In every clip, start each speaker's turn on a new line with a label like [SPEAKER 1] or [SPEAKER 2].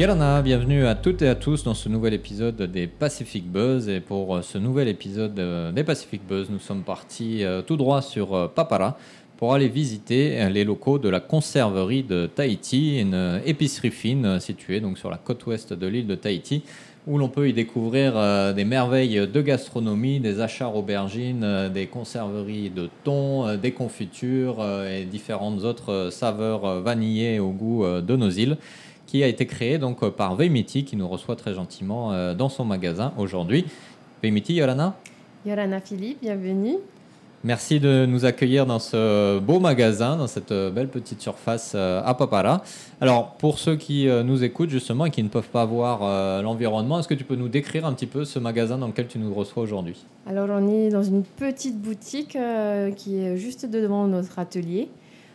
[SPEAKER 1] Bienvenue à toutes et à tous dans ce nouvel épisode des Pacific Buzz. Et pour euh, ce nouvel épisode euh, des Pacific Buzz, nous sommes partis euh, tout droit sur Papara pour aller visiter les locaux de la conserverie de Tahiti, une épicerie fine située donc sur la côte ouest de l'île de Tahiti, où l'on peut y découvrir des merveilles de gastronomie, des achats aubergines, des conserveries de thon, des confitures et différentes autres saveurs vanillées au goût de nos îles qui a été créé donc euh, par Veimiti qui nous reçoit très gentiment euh, dans son magasin aujourd'hui. Veimiti, Yorana?
[SPEAKER 2] Yorana Philippe, bienvenue.
[SPEAKER 1] Merci de nous accueillir dans ce beau magasin, dans cette euh, belle petite surface à Papara. Alors, pour ceux qui nous écoutent justement et qui ne peuvent pas voir l'environnement, est-ce que tu peux nous décrire un petit peu ce magasin dans lequel tu nous reçois aujourd'hui?
[SPEAKER 2] Alors, on est dans une petite boutique qui est juste devant notre atelier.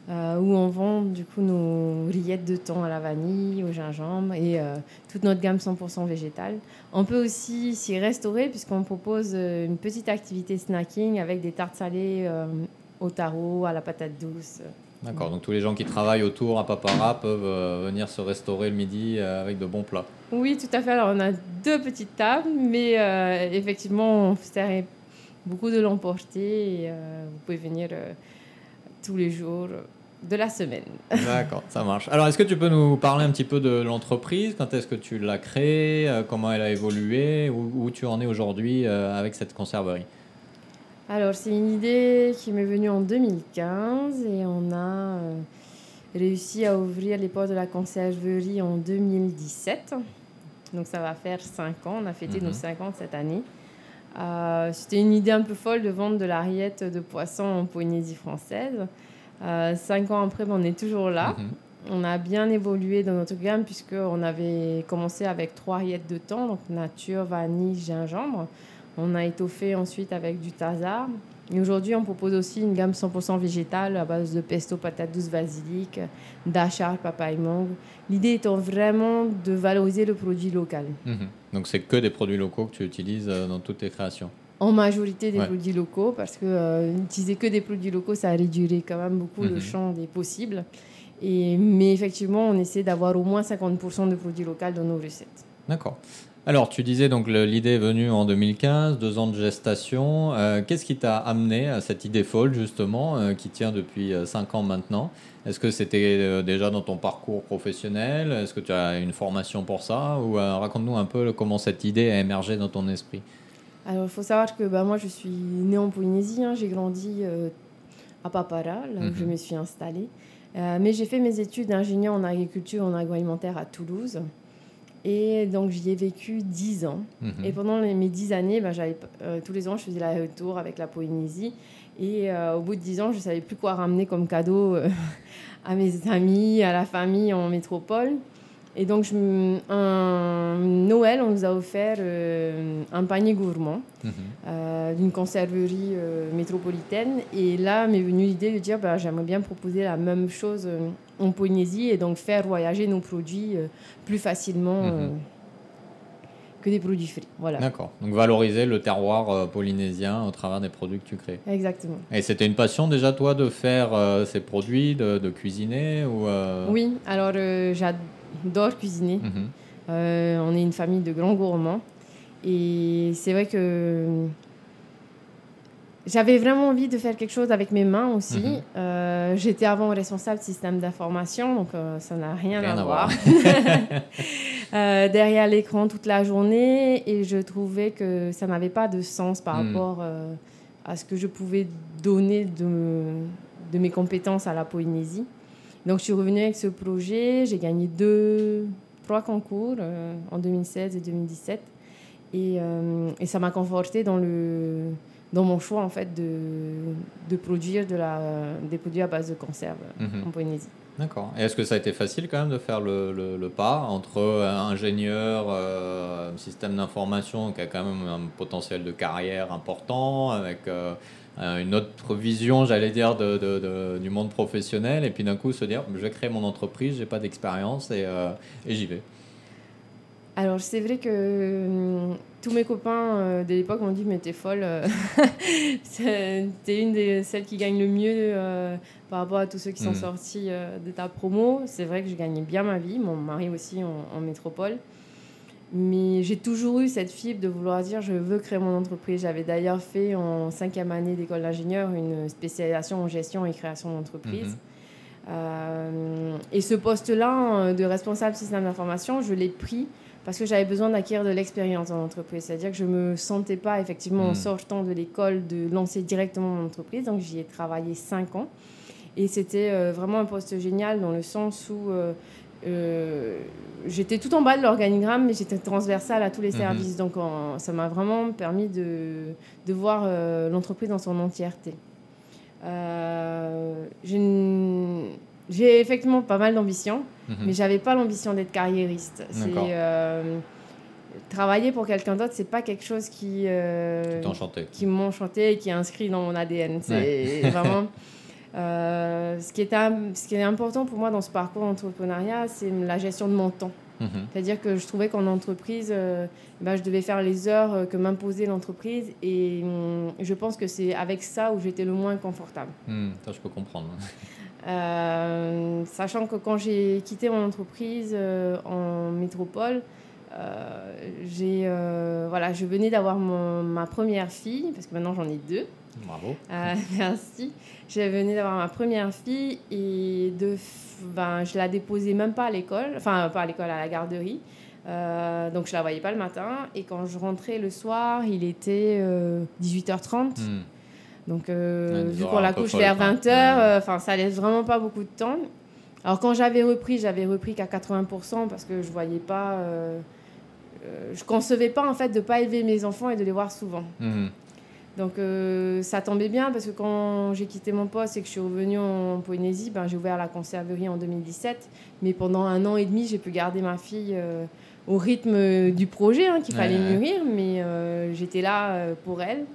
[SPEAKER 2] Euh, où on vend du coup nos rillettes de thon à la vanille, au gingembre et euh, toute notre gamme 100% végétale. On peut aussi s'y restaurer puisqu'on propose euh, une petite activité snacking avec des tartes salées au taro, à la patate douce.
[SPEAKER 1] D'accord, donc tous les gens qui travaillent autour à Papara peuvent venir se restaurer le midi avec de bons plats.
[SPEAKER 2] Oui, tout à fait. Alors on a deux petites tables, mais effectivement, on sert beaucoup de l'emporter vous pouvez venir tous les jours de la semaine.
[SPEAKER 1] D'accord, ça marche. Alors, est-ce que tu peux nous parler un petit peu de l'entreprise? Quand est-ce que tu l'as créée? Euh, Comment elle a évolué? Où, tu en es aujourd'hui euh, avec cette conserverie?
[SPEAKER 2] Alors, c'est une idée qui m'est venue en 2015 et on a euh, réussi à ouvrir les portes de la conserverie en 2017. Donc, ça va faire 5 ans. On a fêté nos 5 mhm. ans cette année. C'était une idée un peu folle de vendre de la rillette de poisson en Polynésie française. Euh, cinq ans après, on est toujours là. Mhm. On a bien évolué dans notre gamme puisqu'on avait commencé avec trois rillettes de thon, donc nature, vanille, gingembre. On a étoffé ensuite avec du tazar. Et aujourd'hui, on propose aussi une gamme 100% végétale à base de pesto, patate douce, basilic, d'achar, papaye, mangue. L'idée étant vraiment de valoriser le produit local.
[SPEAKER 1] Mhm. Donc, c'est que des produits locaux que tu utilises euh, dans toutes tes créations
[SPEAKER 2] en majorité des produits locaux parce que euh, utiliser que des produits locaux, ça réduirait quand même beaucoup le mhm. champ des possibles. Et, mais effectivement, on essaie d'avoir au moins 50% de produits locaux dans nos recettes.
[SPEAKER 1] D'accord. Alors, tu disais donc l'idée est venue en 2015, deux ans de gestation. Euh, qu'est-ce qui t'a amené à cette idée folle, justement, euh, qui tient depuis cinq ans maintenant? Est-ce que c'était déjà dans ton parcours professionnel? Est-ce que tu as une formation pour ça? Ou raconte-nous un peu comment cette idée a émergé dans ton esprit
[SPEAKER 2] alors, il faut savoir que bah, moi, je suis née en Polynésie. Hein. J'ai grandi euh, à Papara, là où je mhm. me suis installée. Euh, mais j'ai fait mes études d'ingénieur en agriculture en agroalimentaire à Toulouse. Et donc, j'y ai vécu 10 ans. Mhm. Et pendant mes 10 années, bah, euh, tous les ans, je faisais la retour avec la Polynésie. Et au bout de 10 ans, je ne savais plus quoi ramener comme cadeau à mes amis, à la famille en métropole. Et donc, un Noël, on nous a offert euh, un panier gourmand mhm. euh, d'une conserverie euh, métropolitaine. Et là m'est venue l'idée de dire bah, j'aimerais bien proposer la même chose en Polynésie et donc faire voyager nos produits plus facilement. Mhm. que des produits frais. Voilà.
[SPEAKER 1] D'accord. Donc valoriser le terroir polynésien au travers des produits que tu crées.
[SPEAKER 2] Exactement.
[SPEAKER 1] Et c'était une passion déjà toi de faire ces produits, de, de cuisiner ou
[SPEAKER 2] Oui, alors j'adore d'or cuisiner. Mhm. Euh, on est une famille de grands gourmands. Et c'est vrai que j'avais vraiment envie de faire quelque chose avec mes mains aussi. Mhm. Euh, j'étais avant responsable système d'information, donc euh, ça n'a rien, à, voir. derrière l'écran toute la journée, et je trouvais que ça n'avait pas de sens par mhm. rapport à ce que je pouvais donner de, de mes compétences à la Polynésie. Donc, je suis revenue avec ce projet. J'ai gagné deux, trois concours euh, en 2016 et 2017. Et, euh, et ça m'a conforté dans, le, dans mon choix, en fait, de, de produire de la, des produits à base de conserve mhm. en Polynésie.
[SPEAKER 1] D'accord. Et est-ce que ça a été facile quand même de faire le, le, pas entre ingénieur, euh, système d'information qui a quand même un potentiel de carrière important, avec euh, une autre vision, j'allais dire, de, de, du monde professionnel, et puis d'un coup se dire, je vais créer mon entreprise, j'ai pas d'expérience, et, euh, et j'y vais.
[SPEAKER 2] Alors, c'est vrai que hum, tous mes copains euh, de l'époque m'ont dit Mais t'es folle, euh, t'es une des celles qui gagne le mieux euh, par rapport à tous ceux qui sont
[SPEAKER 1] Mhm.
[SPEAKER 2] sortis euh, de ta promo. C'est vrai que je gagnais bien ma vie, mon mari aussi en, en métropole. Mais j'ai toujours eu cette fibre de vouloir dire Je veux créer mon entreprise. J'avais d'ailleurs fait en cinquième année d'école d'ingénieur une spécialisation en gestion et création d'entreprise.
[SPEAKER 1] Mhm.
[SPEAKER 2] Euh, et ce poste-là euh, de responsable système d'information, je l'ai pris parce que j'avais besoin d'acquérir de l'expérience dans l'entreprise. C'est-à-dire que je ne me sentais pas, effectivement, en
[SPEAKER 1] Mm.
[SPEAKER 2] sortant de l'école, de lancer directement mon entreprise. Donc, j'y ai travaillé cinq ans. Et c'était euh, vraiment un poste génial dans le sens où euh, euh, j'étais tout en bas de l'organigramme, mais j'étais transversale à tous les
[SPEAKER 1] Mhm.
[SPEAKER 2] services. Donc, en- ça m'a vraiment permis de, de voir euh, l'entreprise dans son entièreté. Euh, j'ai effectivement pas mal d'ambition,
[SPEAKER 1] Mhm.
[SPEAKER 2] mais j'avais pas l'ambition d'être carriériste. C'est travailler pour quelqu'un d'autre, c'est pas quelque chose qui qui m'enchantait et qui est inscrit dans mon ADN. C'est vraiment euh, ce qui est ce qui est important pour moi dans ce parcours d'entrepreneuriat, c'est la gestion de mon temps.
[SPEAKER 1] Mhm.
[SPEAKER 2] C'est-à-dire que je trouvais qu'en entreprise, euh, ben, je devais faire les heures euh, que m'imposait l'entreprise et hum, je pense que c'est avec ça où j'étais le moins confortable.
[SPEAKER 1] Hmm, ça, je peux comprendre.
[SPEAKER 2] Sachant que quand j'ai quitté mon entreprise en métropole, j'ai, voilà, je venais d'avoir ma première fille, parce que maintenant j'en ai deux.
[SPEAKER 1] Bravo.
[SPEAKER 2] Euh, merci. Je venais d'avoir ma première fille et de, ben, je la déposais même pas à l'école, enfin pas à l'école, à la garderie. Euh, donc je la voyais pas le matin et quand je rentrais le soir, il était euh, 18h30.
[SPEAKER 1] Hmm.
[SPEAKER 2] Donc euh,
[SPEAKER 1] Ouais, des
[SPEAKER 2] vu qu'on la couche vers
[SPEAKER 1] quoi.
[SPEAKER 2] 20h, enfin ça laisse vraiment pas beaucoup de temps. Alors quand j'avais repris, j'avais repris qu'à 80% parce que je voyais pas, je concevais pas en fait de pas élever mes enfants et de les voir souvent.
[SPEAKER 1] Mhm.
[SPEAKER 2] Donc euh, ça tombait bien parce que quand j'ai quitté mon poste et que je suis revenue en Polynésie, ben, j'ai ouvert la conserverie en 2017. Mais pendant un an et demi, j'ai pu garder ma fille euh, au rythme du projet hein, qu'il fallait
[SPEAKER 1] ouais.
[SPEAKER 2] mûrir. Mais euh, j'étais là euh, pour elle.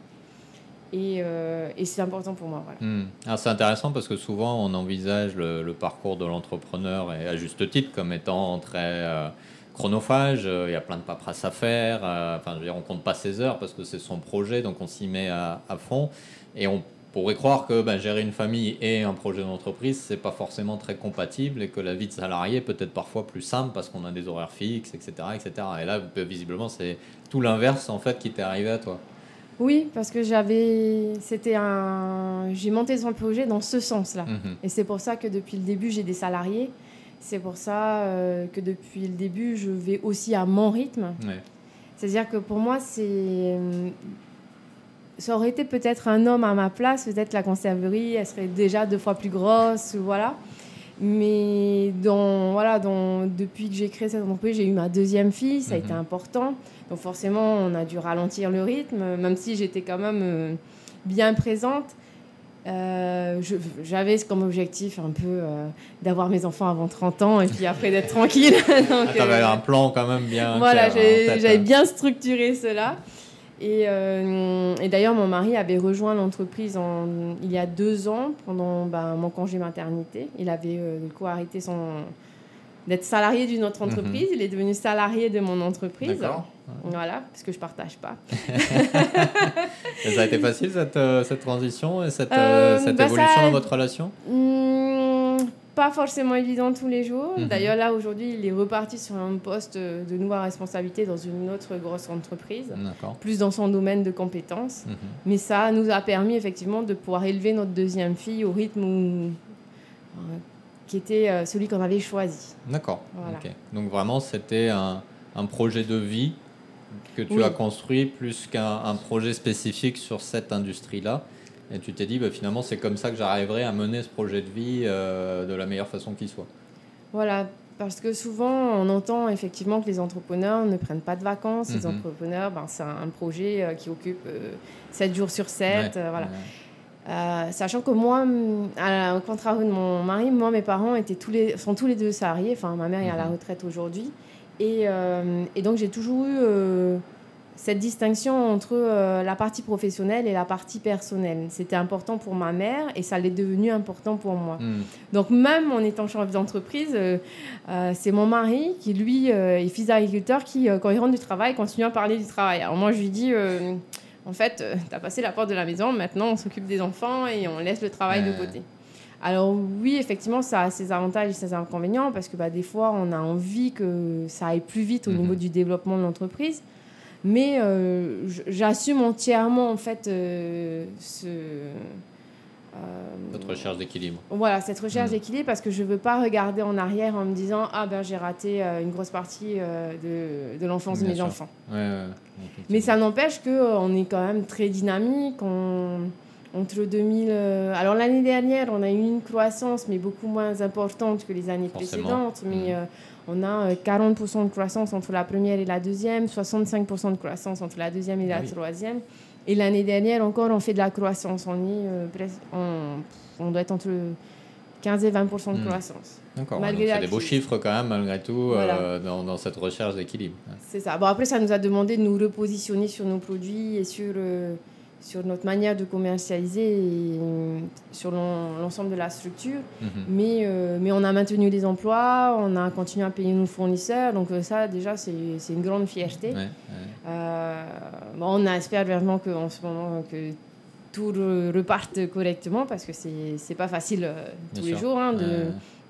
[SPEAKER 2] Et, euh, et c'est important pour moi. Voilà.
[SPEAKER 1] Hmm. Alors, c'est intéressant parce que souvent on envisage le, le parcours de l'entrepreneur et à juste titre comme étant très euh, chronophage. Euh, Il y a plein de paperasses à faire. euh, Enfin, je veux dire, on compte pas ses heures parce que c'est son projet, donc on s'y met à, à fond. Et on pourrait croire que ben, gérer une famille et un projet d'entreprise, c'est pas forcément très compatible et que la vie de salarié peut être parfois plus simple parce qu'on a des horaires fixes, etc., etc. Et là, visiblement, c'est tout l'inverse en fait qui t'est arrivé à toi.
[SPEAKER 2] Oui, parce que j'avais, c'était un, j'ai monté son projet dans ce sens-là.
[SPEAKER 1] Mhm.
[SPEAKER 2] Et c'est pour ça que depuis le début, j'ai des salariés. C'est pour ça euh, que depuis le début, je vais aussi à mon rythme.
[SPEAKER 1] Ouais.
[SPEAKER 2] C'est-à-dire que pour moi, c'est. euh, Ça aurait été peut-être un homme à ma place, peut-être la conserverie, elle serait déjà deux fois plus grosse, voilà. Mais dans, voilà, dans, depuis que j'ai créé cette entreprise, j'ai eu ma deuxième fille, ça a
[SPEAKER 1] Mhm.
[SPEAKER 2] été important. Donc forcément, on a dû ralentir le rythme, même si j'étais quand même euh, bien présente. Euh, J'avais comme objectif un peu euh, d'avoir mes enfants avant 30 ans et puis après d'être tranquille. Donc,
[SPEAKER 1] Ah, T'avais
[SPEAKER 2] euh,
[SPEAKER 1] un plan quand même bien.
[SPEAKER 2] voilà,
[SPEAKER 1] hein,
[SPEAKER 2] j'avais
[SPEAKER 1] hein.
[SPEAKER 2] bien structuré cela. Et, euh, et d'ailleurs, mon mari avait rejoint l'entreprise en- il y a deux ans, pendant ben, mon congé maternité. Il avait du coup arrêté son d'être salarié d'une autre
[SPEAKER 1] Mhm.
[SPEAKER 2] entreprise. Il est devenu salarié de mon entreprise.
[SPEAKER 1] D'accord.
[SPEAKER 2] Voilà, parce que je partage pas.
[SPEAKER 1] Ça a été facile cette, euh, cette transition et cette,
[SPEAKER 2] Euh,
[SPEAKER 1] euh, cette
[SPEAKER 2] bah,
[SPEAKER 1] évolution
[SPEAKER 2] ça-
[SPEAKER 1] dans votre relation?
[SPEAKER 2] Hmm, pas forcément évident tous les jours.
[SPEAKER 1] Mhm.
[SPEAKER 2] D'ailleurs, là, aujourd'hui, il est reparti sur un poste de nouvelle responsabilité dans une autre grosse entreprise, plus dans son domaine de compétences.
[SPEAKER 1] Mhm.
[SPEAKER 2] Mais ça nous a permis effectivement de pouvoir élever notre deuxième fille au rythme où- qui était euh, celui qu'on avait choisi.
[SPEAKER 1] D'accord.
[SPEAKER 2] Voilà.
[SPEAKER 1] Donc vraiment, c'était un, un projet de vie que tu
[SPEAKER 2] Oui.
[SPEAKER 1] as construit plus qu'un un projet spécifique sur cette industrie-là. Et tu t'es dit, bah, finalement, c'est comme ça que j'arriverai à mener ce projet de vie euh, de la meilleure façon qui soit.
[SPEAKER 2] Voilà, parce que souvent on entend effectivement que les entrepreneurs ne prennent pas de vacances. Les
[SPEAKER 1] Mhm.
[SPEAKER 2] entrepreneurs, ben, c'est un projet euh, qui occupe euh, 7 jours sur 7.
[SPEAKER 1] Ouais.
[SPEAKER 2] voilà.
[SPEAKER 1] Ouais.
[SPEAKER 2] Euh, sachant que moi, à- au contraire de mon mari, moi, mes parents étaient tous les, sont tous les deux salariés. Enfin, ma mère est à la
[SPEAKER 1] Mhm.
[SPEAKER 2] retraite aujourd'hui. Et, euh, et donc, j'ai toujours eu euh, cette distinction entre la partie professionnelle et la partie personnelle. C'était important pour ma mère et ça l'est devenu important pour moi. Hmm. Donc même en étant chef d'entreprise, c'est mon mari qui, lui, est fils d'agriculteur, qui, quand il rentre du travail, continue à parler du travail. Alors moi, je lui dis, en fait, tu as passé la porte de la maison, maintenant on s'occupe des enfants et on laisse le travail de côté. Alors oui, effectivement, ça a ses avantages et ses inconvénients parce que bah, des fois, on a envie que ça aille plus vite au mhm. niveau du développement de l'entreprise. Mais euh, j'assume entièrement en fait euh, ce,
[SPEAKER 1] cette euh, recherche d'équilibre.
[SPEAKER 2] Voilà, cette recherche mm. d'équilibre parce que je ne veux pas regarder en arrière en me disant Ah ben j'ai raté une grosse partie de, de l'enfance de mes enfants. Mais ça n'empêche qu'on est quand même très dynamique. entre 2000. alors l'année dernière, on a eu une croissance, mais beaucoup moins importante que les années précédentes. Mais mm. On a 40% euh, de croissance entre la première et la deuxième, 65% de croissance entre la deuxième et la ah troisième. Et l'année dernière encore, on fait de la croissance. On, est, euh, on, doit être entre 15 et 20% de hmm. croissance.
[SPEAKER 1] D'accord. C'est des beaux chiffres quand même, malgré tout, euh, dans, dans, cette recherche d'équilibre.
[SPEAKER 2] C'est ça. Bon, après, ça nous a demandé de nous repositionner sur nos produits et sur sur notre manière de commercialiser et sur l'ensemble de la structure. Mhm. mais, euh, mais on a maintenu les emplois, on a continué à payer nos fournisseurs. Donc euh, ça, déjà, c'est une grande fierté. Euh, on espère vraiment qu'en ce moment, que tout reparte correctement parce que c'est pas facile tous les jours hein,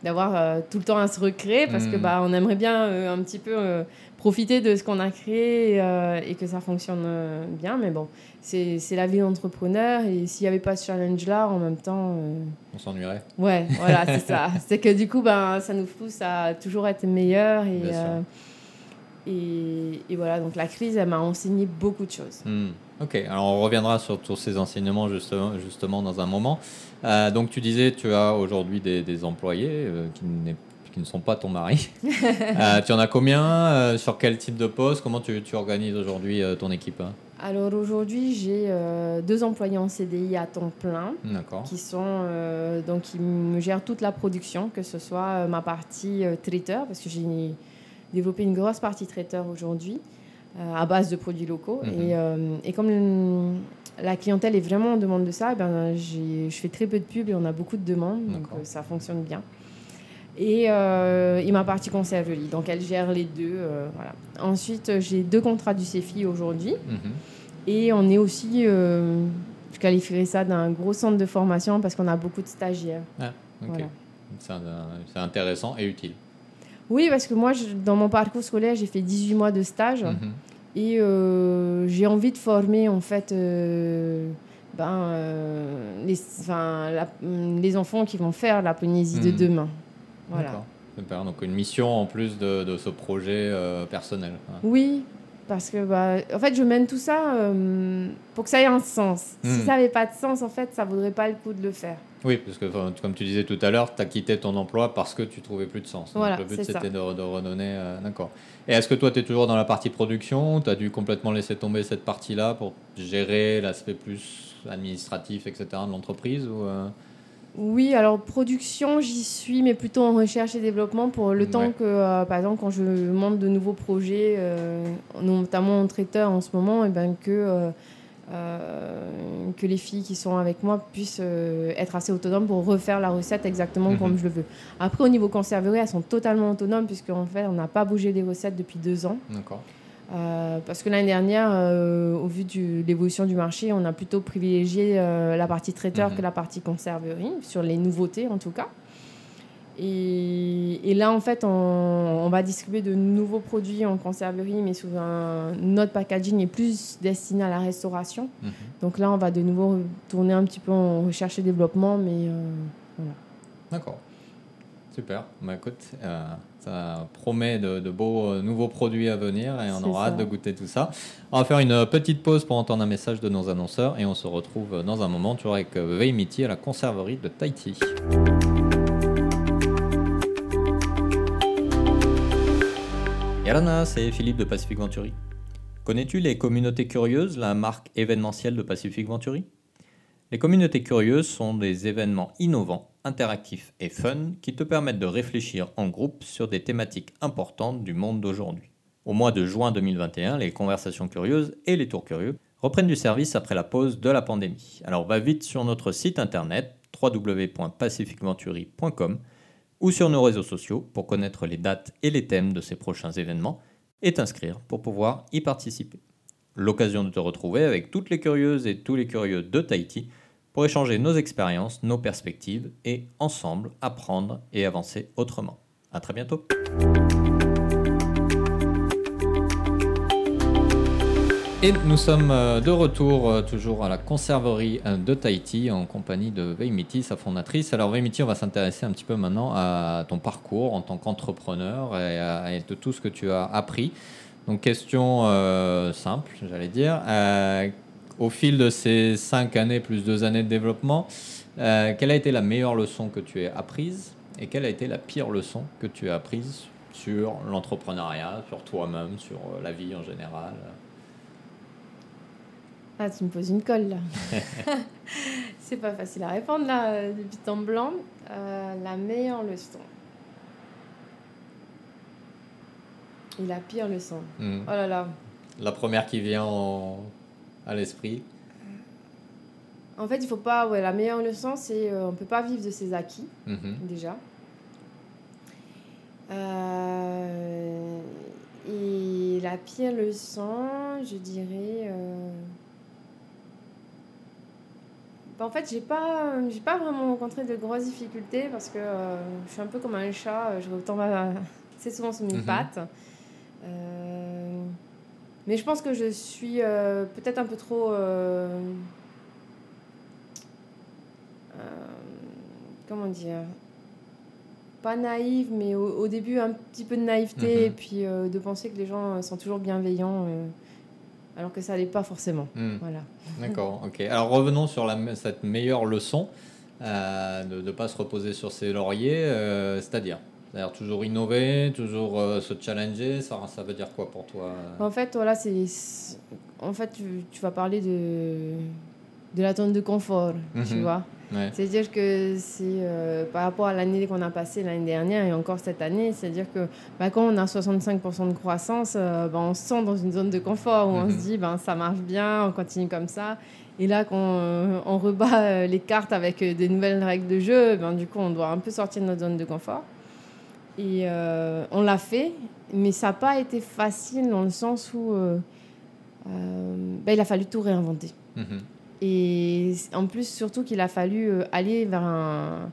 [SPEAKER 2] d'avoir tout le temps à se recréer parce que mhm. bah, on aimerait bien un petit peu profiter de ce qu'on a créé et que ça fonctionne bien mais bon c'est la vie d'entrepreneur. Et s'il n'y avait pas ce challenge-là, en même temps. Euh,
[SPEAKER 1] On s'ennuierait.
[SPEAKER 2] Ouais, voilà, c'est ça. C'est que du coup, ben, ça nous pousse à toujours être meilleur. Et, euh, et, et, voilà, donc la crise, elle m'a enseigné beaucoup de choses.
[SPEAKER 1] Hmm. Ok, alors on reviendra sur tous ces enseignements justement, justement dans un moment. Euh, donc tu disais, tu as aujourd'hui des, des, employés qui qui ne sont pas ton mari. tu en as combien Sur quel type de poste? Comment tu, tu organises aujourd'hui ton équipe
[SPEAKER 2] alors aujourd'hui, j'ai euh, deux employés en CDI à temps plein qui sont euh, donc qui me gèrent toute la production, que ce soit euh, ma partie traiteur parce que j'ai développé une grosse partie traiteur aujourd'hui à base de produits locaux. Mhm. et, et, comme la clientèle est vraiment en demande de ça, eh ben je fais très peu de pubs et on a beaucoup de demandes donc ça fonctionne bien et, euh, ma partie conserverie. Donc elle gère les deux. Euh, voilà. Ensuite, j'ai deux contrats du CEFI aujourd'hui. Mhm. Et on est aussi, euh, je qualifierais ça d'un gros centre de formation parce qu'on a beaucoup de stagiaires. Ah,
[SPEAKER 1] C'est intéressant et utile.
[SPEAKER 2] Oui, parce que moi, dans mon parcours scolaire, j'ai fait 18 mois de stage. Mhm. Et euh, j'ai envie de former, en fait, ben, les, les enfants qui vont faire la Polynésie de mhm. demain. Voilà.
[SPEAKER 1] Donc une mission en plus de, de ce projet euh, personnel.
[SPEAKER 2] Oui, parce que bah, en fait, je mène tout ça euh, pour que ça ait un sens. Si hmm. ça n'avait pas de sens, en fait, ça vaudrait pas le coup de le faire.
[SPEAKER 1] Oui, parce que comme tu disais tout à l'heure, tu as quitté ton emploi parce que tu trouvais plus de sens.
[SPEAKER 2] Donc
[SPEAKER 1] le but c'était de, de, redonner. Euh, d'accord. Et est-ce que toi, tu es toujours dans la partie production Tu as dû complètement laisser tomber cette partie-là pour gérer l'aspect plus administratif, etc. de l'entreprise ou
[SPEAKER 2] oui, alors production, j'y suis, mais plutôt en recherche et développement pour le temps que, euh, par exemple, quand je monte de nouveaux projets, euh, notamment en traiteur en ce moment, et eh ben que, euh, que les filles qui sont avec moi puissent être assez autonomes pour refaire la recette exactement comme mhm. je le veux. Après, au niveau conserverie, elles sont totalement autonomes, puisqu'en fait, on n'a pas bougé des recettes depuis deux ans.
[SPEAKER 1] D'accord.
[SPEAKER 2] Euh, parce que l'année dernière, euh, au vu de l'évolution du marché, on a plutôt privilégié euh, la partie traiteur mhm. que la partie conserverie, sur les nouveautés en tout cas. Et, là, en fait, on, va distribuer de nouveaux produits en conserverie, mais sous un autre packaging et plus destiné à la restauration. Mhm. Donc là, on va de nouveau tourner un petit peu en recherche et développement, mais voilà.
[SPEAKER 1] D'accord. Super. Bah, écoute, euh, ça promet de, beaux euh, nouveaux produits à venir et on aura hâte de goûter tout ça. On va faire une petite pause pour entendre un message de nos annonceurs et on se retrouve dans un moment toujours avec euh, Veimiti à la conserverie de Tahiti. Yarana, c'est Philippe de Pacific Venturi. Connais-tu les communautés curieuses, la marque événementielle de Pacific Venturi? Les communautés curieuses sont des événements innovants interactifs et fun qui te permettent de réfléchir en groupe sur des thématiques importantes du monde d'aujourd'hui. Au mois de juin 2021, les conversations curieuses et les tours curieux reprennent du service après la pause de la pandémie. Alors va vite sur notre site internet www.pacificventuri.com ou sur nos réseaux sociaux pour connaître les dates et les thèmes de ces prochains événements et t'inscrire pour pouvoir y participer. L'occasion de te retrouver avec toutes les curieuses et tous les curieux de Tahiti pour échanger nos expériences, nos perspectives et ensemble apprendre et avancer autrement. À très bientôt. Et nous sommes euh, de retour euh, toujours à la conserverie euh, de Tahiti en compagnie de Veimiti, sa fondatrice. Alors Veimiti, on va s'intéresser un petit peu maintenant à ton parcours en tant qu'entrepreneur et, de tout ce que tu as appris. Donc question simple, j'allais dire. Au fil de ces cinq années plus deux années de développement, quelle a été la meilleure leçon que tu as apprise et quelle a été la pire leçon que tu as apprise sur l'entrepreneuriat, sur toi-même, sur la vie en général?
[SPEAKER 2] Ah, tu me poses une colle là. c'est pas facile à répondre là, euh, depuis temps blanc. Euh, la meilleure leçon. Et la pire leçon. Hmm. Oh là là.
[SPEAKER 1] La première qui vient à l'esprit.
[SPEAKER 2] En fait, il faut pas. Ouais, la meilleure leçon, c'est euh, on peut pas vivre de ses acquis, mhm. déjà. et la pire leçon, je dirais. Bah, en fait, j'ai pas, j'ai pas vraiment rencontré de grosses difficultés parce que euh, je suis un peu comme un chat, euh, je retombe assez souvent sur mes mhm. pattes. Euh, mais je pense que je suis peut-être un peu trop. comment dire Pas naïve, mais au, début un petit peu de naïveté mhm. et puis de penser que les gens sont toujours bienveillants alors que ça n'allait pas forcément. Hmm. Voilà.
[SPEAKER 1] D'accord, ok. Alors revenons sur la, cette meilleure leçon euh, de ne pas se reposer sur ses lauriers, euh, c'est-à-dire? Cest toujours innover, toujours euh, se challenger, ça, ça veut dire quoi pour toi
[SPEAKER 2] En fait, voilà, c'est en fait tu, tu, vas parler de de la zone de confort, tu mhm. vois. C'est-à-dire que c'est euh, par rapport à l'année qu'on a passée l'année dernière et encore cette année, c'est-à-dire que bah, quand on a 65% de croissance, euh, bah, on se sent dans une zone de confort où on se mhm. dit ben, ça marche bien, on continue comme ça. Et là, quand euh, on rebat les cartes avec des nouvelles règles de jeu, ben, du coup, on doit un peu sortir de notre zone de confort. Et on l'a fait, mais ça n'a pas été facile dans le sens où ben, il a fallu tout réinventer. Mhm. Et en plus, surtout qu'il a fallu euh, aller vers un,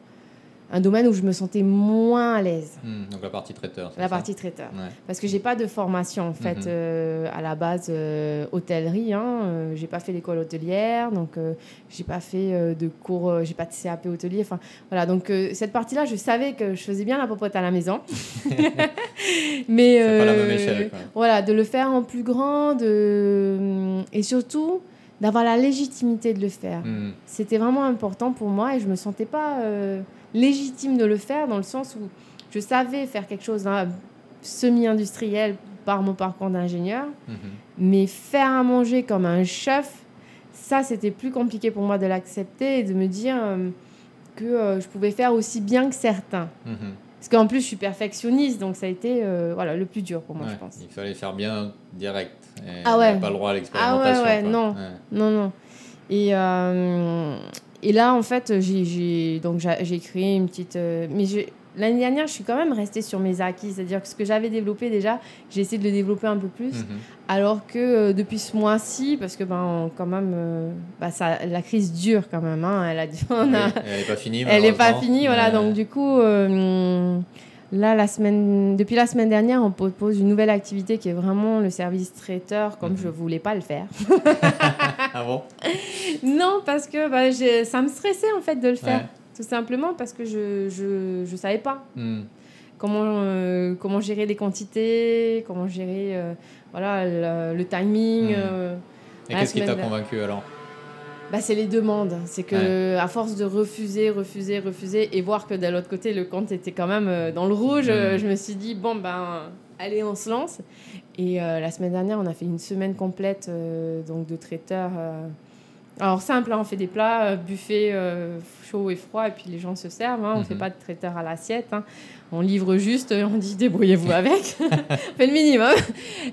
[SPEAKER 2] un domaine où je me sentais moins à l'aise.
[SPEAKER 1] Hmm, donc la partie traiteur.
[SPEAKER 2] La partie traiteur. Parce que j'ai pas de formation en fait mhm. euh, à la base euh, hôtellerie. Hein, euh, j'ai pas fait l'école hôtelière, donc j'ai pas fait de cours, j'ai pas de CAP hôtelier. Enfin voilà, donc cette partie-là, je savais que je faisais bien la popote à la maison. Mais pas la même échelle. Voilà, de le faire en plus grand, de... et surtout d'avoir la légitimité de le faire. Hmm. C'était vraiment important pour moi et je me sentais pas euh, légitime de le faire dans le sens où je savais faire quelque chose hein, semi-industriel par mon parcours d'ingénieur, hmm. mais faire à manger comme un chef, ça c'était plus compliqué pour moi de l'accepter et de me dire euh, que euh, je pouvais faire aussi bien que certains. Hmm. Parce qu'en plus, je suis perfectionniste, donc ça a été voilà, le plus dur pour moi, je pense.
[SPEAKER 1] Il fallait faire bien direct ah ouais. pas le droit à l'expérimentation.
[SPEAKER 2] Ah ouais, ouais, non. Non, non. Et, euh, et là, en fait, j'ai créé une petite. Euh, mais l'année dernière, je suis quand même restée sur mes acquis. C'est-à-dire que ce que j'avais développé déjà, j'ai essayé de le développer un peu plus. Mhm. Alors que euh, depuis ce mois-ci, parce que ben, quand même, bah, ça, la crise dure quand même. Hein, elle, a,
[SPEAKER 1] elle n'est pas finie.
[SPEAKER 2] Elle n'est pas finie, voilà. Donc, du coup. Là, la semaine, depuis la semaine dernière, on propose une nouvelle activité qui est vraiment le service traiteur, comme je ne mhm. voulais pas le faire.
[SPEAKER 1] ah bon?
[SPEAKER 2] Non, parce que bah, ça me stressait en fait de le faire. Tout simplement parce que je ne savais pas. Hmm. Comment, euh, comment gérer les quantités, comment gérer euh, voilà, le, timing. Hmm.
[SPEAKER 1] Euh, Et qu'est-ce qui t'a convaincu alors?
[SPEAKER 2] Bah, c'est les demandes. C'est que à force de refuser, refuser, refuser et voir que de l'autre côté le compte était quand même euh, dans le rouge, mm. je me suis dit bon ben allez on se lance. Et euh, la semaine dernière on a fait une semaine complète euh, donc de traiteurs Alors simple, hein, on fait des plats, buffet chaud et froid, et puis les gens se servent. Hein, on ne fait mhm. pas de traiteur à l'assiette. Hein. On livre juste, on dit débrouillez-vous avec. on fait le minimum.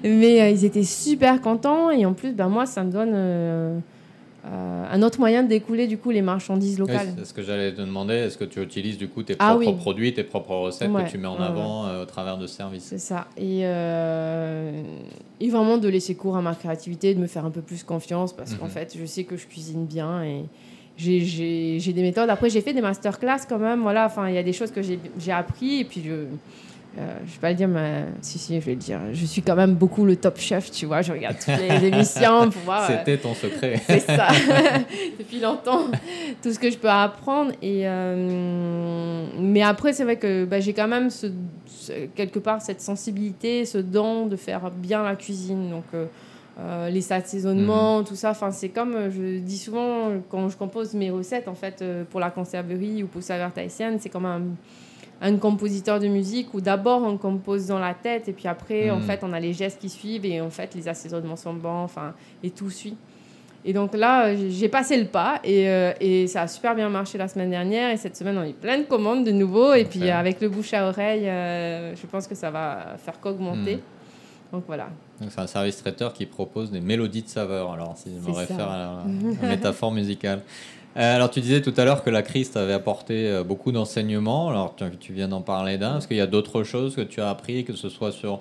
[SPEAKER 2] Mais ils étaient super contents, et en plus, ben, moi, ça me donne euh, un autre moyen de découler du coup les marchandises locales.
[SPEAKER 1] c'est ce que j'allais te demander. Est-ce que tu utilises du coup tes ah propres produits, tes propres recettes que tu mets en avant euh, au travers de services?
[SPEAKER 2] C'est ça. Et, euh, et, vraiment de laisser cours à ma créativité, de me faire un peu plus confiance parce qu'en mhm. fait, je sais que je cuisine bien et j'ai des méthodes. Après, j'ai fait des masterclass quand même. Voilà, enfin, il y a des choses que j'ai appris et puis je euh, je vais pas le dire, mais si, si, je vais le dire. Je suis quand même beaucoup le top chef, tu vois. Je regarde toutes les émissions pour voir.
[SPEAKER 1] Euh, C'était ton secret.
[SPEAKER 2] C'est ça. Depuis longtemps, tout ce que je peux apprendre. Et, euh, mais après, c'est vrai que bah, j'ai quand même ce, quelque part cette sensibilité, ce don de faire bien la cuisine. Donc. les assaisonnements, mhm. tout ça. Enfin, c'est comme je dis souvent quand je compose mes recettes en fait pour la conserverie ou pour saveur tahitienne, c'est comme un, un compositeur de musique où d'abord on compose dans la tête et puis après en hmm. fait on a les gestes qui suivent et en fait les assaisonnements sont bons enfin et tout suit. Et donc là j'ai passé le pas et, euh, et, ça a super bien marché la semaine dernière et cette semaine on a eu plein de commandes de nouveau et puis avec le bouche à oreille euh, je pense que ça va faire qu'augmenter. Hmm. donc voilà.
[SPEAKER 1] C'est un service traiteur qui propose des mélodies de saveur alors si je me réfère à la métaphore musicale alors, tu disais tout à l'heure que la crise t'avait apporté euh, beaucoup d'enseignements. Alors, tu, viens d'en parler d'un. Est-ce qu'il y a d'autres choses que tu as appris, que ce soit sur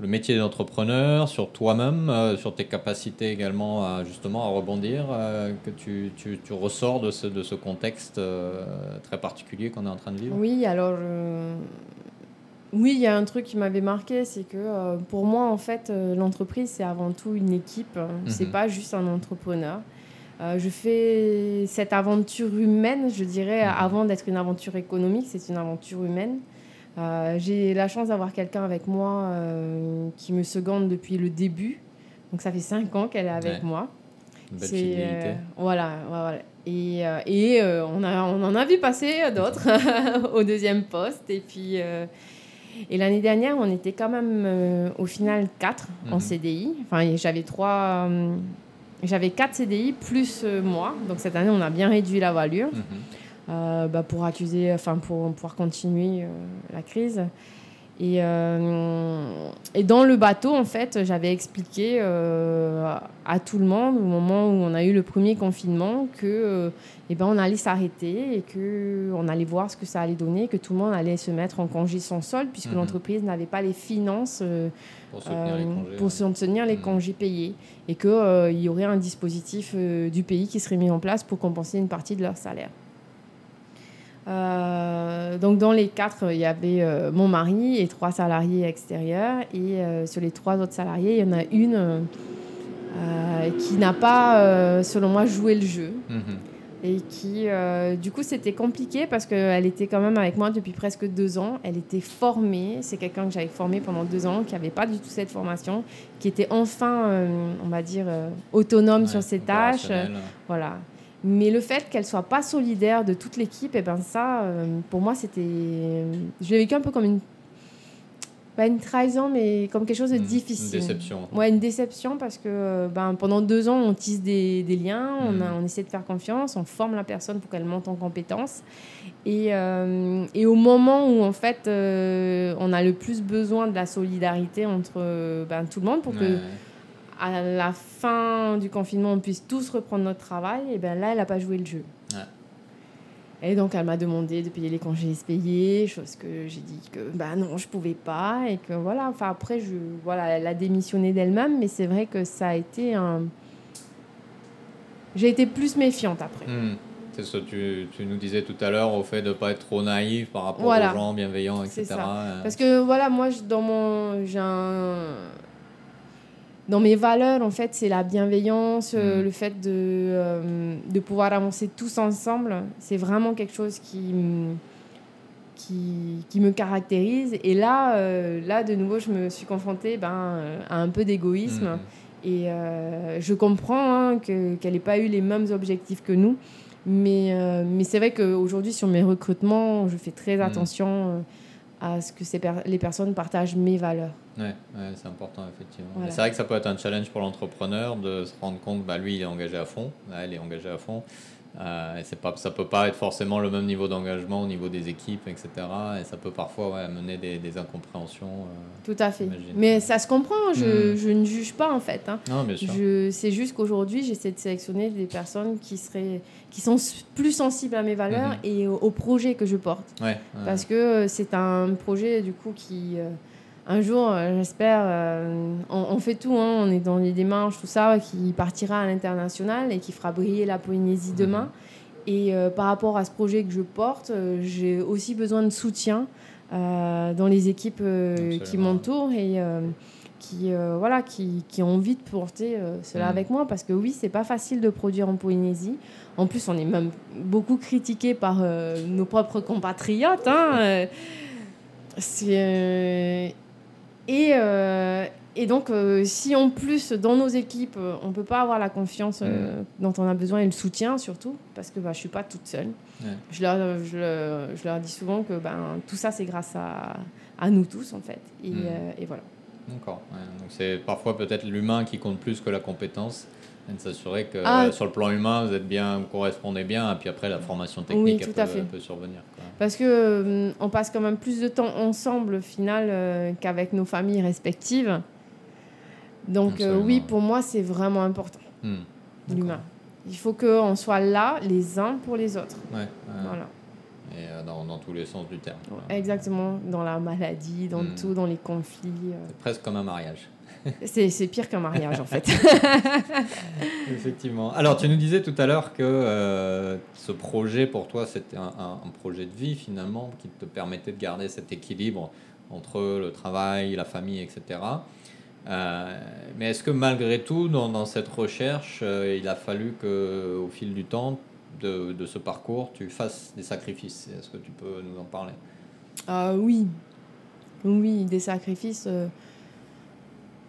[SPEAKER 1] le métier d'entrepreneur, sur toi-même, euh, sur tes capacités également à, justement à rebondir, que tu, tu, tu, ressors de ce, de ce contexte très particulier qu'on est en train de vivre?
[SPEAKER 2] Oui, alors, oui, il y a un truc qui m'avait marqué, c'est que pour moi, en fait, l'entreprise, c'est avant tout une équipe. C'est mhm. pas juste un entrepreneur. Euh, je fais cette aventure humaine, je dirais, mhm. avant d'être une aventure économique, c'est une aventure humaine. Euh, j'ai la chance d'avoir quelqu'un avec moi euh, qui me seconde depuis le début. Donc ça fait cinq ans qu'elle est avec moi.
[SPEAKER 1] belle
[SPEAKER 2] voilà, voilà, Et, et on, a, on en a vu passer d'autres au deuxième poste. Et puis... Et l'année dernière, on était quand même au final quatre en mhm. CDI. Enfin, j'avais trois, j'avais 4 CDI plus euh, moi. Donc cette année, on a bien réduit la valeur mhm. bah, pour accuser, enfin pour pouvoir continuer euh, la crise. Et, et, dans le bateau, en fait, j'avais expliqué à tout le monde au moment où on a eu le premier confinement que eh ben, on allait s'arrêter et que on allait voir ce que ça allait donner, que tout le monde allait se mettre en congé sans solde puisque mhm. l'entreprise n'avait pas les finances pour soutenir les, congés payés et qu'il euh, y aurait un dispositif euh, du pays qui serait mis en place pour compenser une partie de leur salaire. Euh, donc dans les quatre, il y avait mon mari et trois salariés extérieurs. Et sur les trois autres salariés, il y en a une qui n'a pas, selon moi, joué le jeu. Mhm et qui, euh, du coup, c'était compliqué parce qu'elle était quand même avec moi depuis presque deux ans. Elle était formée, c'est quelqu'un que j'avais formé pendant deux ans, qui n'avait pas du tout cette formation, qui était enfin, euh, on va dire, euh, autonome sur ses tâches. voilà. Mais le fait qu'elle soit pas solidaire de toute l'équipe, et eh ben ça, pour moi, c'était, je l'ai vécu un peu comme une pas une trahison, mais comme quelque chose de difficile.
[SPEAKER 1] Une déception.
[SPEAKER 2] Ouais, une déception parce que ben, pendant deux ans, on tisse des, des liens, on, hmm. a, on, essaie de faire confiance, on forme la personne pour qu'elle monte en compétences. Et, euh, et, au moment où, en fait, euh, on a le plus besoin de la solidarité entre ben, tout le monde pour que à la fin du confinement, on puisse tous reprendre notre travail, et ben là, elle n'a pas joué le jeu. Et donc, elle m'a demandé de payer les congés payés, chose que j'ai dit que bah non, je pouvais pas. Et que voilà, enfin après, je, voilà, elle a démissionné d'elle-même, mais c'est vrai que ça a été un. J'ai été plus méfiante après.
[SPEAKER 1] Hmm. C'est ce que tu, tu, nous disais tout à l'heure, au fait de ne pas être trop naïf par rapport aux gens bienveillants, etc.
[SPEAKER 2] Ça. Parce que voilà, moi, dans mon. J'ai un dans mes valeurs, en fait, c'est la bienveillance, euh, mm. le fait de, euh, de pouvoir avancer tous ensemble. C'est vraiment quelque chose qui, qui, qui, me caractérise. Et là, euh, là, de nouveau, je me suis confrontée ben, à un peu d'égoïsme. Mm. Et je comprends hein, qu'elle n'ait pas eu les mêmes objectifs que nous. Mais, mais c'est vrai qu'aujourd'hui, sur mes recrutements, je fais très mm. attention à ce que ces les personnes partagent mes valeurs.
[SPEAKER 1] Ouais, c'est important, effectivement. C'est vrai que ça peut être un challenge pour l'entrepreneur de se rendre compte, bah, lui, il est engagé à fond, elle est engagée à fond. Euh, et pas, ça peut pas être forcément le même niveau d'engagement au niveau des équipes, etc. Et ça peut parfois ouais, amener des, des incompréhensions. Euh,
[SPEAKER 2] Tout à fait. Mais ça se comprend, je, hmm. je, ne juge pas en fait. Hein.
[SPEAKER 1] Non, bien sûr.
[SPEAKER 2] C'est juste qu'aujourd'hui, j'essaie de sélectionner des personnes qui, seraient, qui sont plus sensibles à mes valeurs mhm. et au, projet que je porte.
[SPEAKER 1] Ouais,
[SPEAKER 2] Parce que c'est un projet du coup qui... Euh, un jour, euh, j'espère, euh, on, fait tout, hein, on est dans les démarches, tout ça, qui partira à l'international et qui fera briller la Polynésie mhm. demain. Et euh, par rapport à ce projet que je porte, j'ai aussi besoin de soutien dans les équipes qui m'entourent et qui, voilà, qui, qui, ont envie de porter cela mhm. avec moi. Parce que oui, c'est pas facile de produire en Polynésie. En plus, on est même beaucoup critiqué par nos propres compatriotes. Hein, c'est et, euh, et donc, euh, si en plus, dans nos équipes, on ne peut pas avoir la confiance euh, mm. dont on a besoin et le soutien surtout, parce que bah, je ne suis pas toute seule. Je, leur, je, je, leur dis souvent que ben, tout ça, c'est grâce à, à, nous tous, en fait. Et, mm. et voilà.
[SPEAKER 1] D'accord. Donc, c'est parfois peut-être l'humain qui compte plus que la compétence de s'assurer que ah. sur le plan humain, vous êtes bien, vous correspondez bien, et puis après la formation technique
[SPEAKER 2] oui,
[SPEAKER 1] peut, peut, survenir.
[SPEAKER 2] Parce que euh, on passe quand même plus de temps ensemble au final euh, qu'avec nos familles respectives. Donc euh, oui, pour moi, c'est vraiment important hmm. l'humain. Il faut qu'on soit là les uns pour les autres.
[SPEAKER 1] Ouais, voilà. Et dans, dans, tous les sens du terme.
[SPEAKER 2] Exactement, dans la maladie, dans hmm. tout, dans les conflits.
[SPEAKER 1] C'est presque comme un mariage.
[SPEAKER 2] C'est pire qu'un mariage, en fait.
[SPEAKER 1] Effectivement. Alors, tu nous disais tout à l'heure que euh, ce projet, pour toi, c'était un, projet de vie, finalement, qui te permettait de garder cet équilibre entre le travail, la famille, etc. Euh, mais est-ce que malgré tout, dans, cette recherche, euh, il a fallu que, au fil du temps de, de ce parcours, tu fasses des sacrifices? Est-ce que tu peux nous en parler?
[SPEAKER 2] Ah Oui, oui, des sacrifices.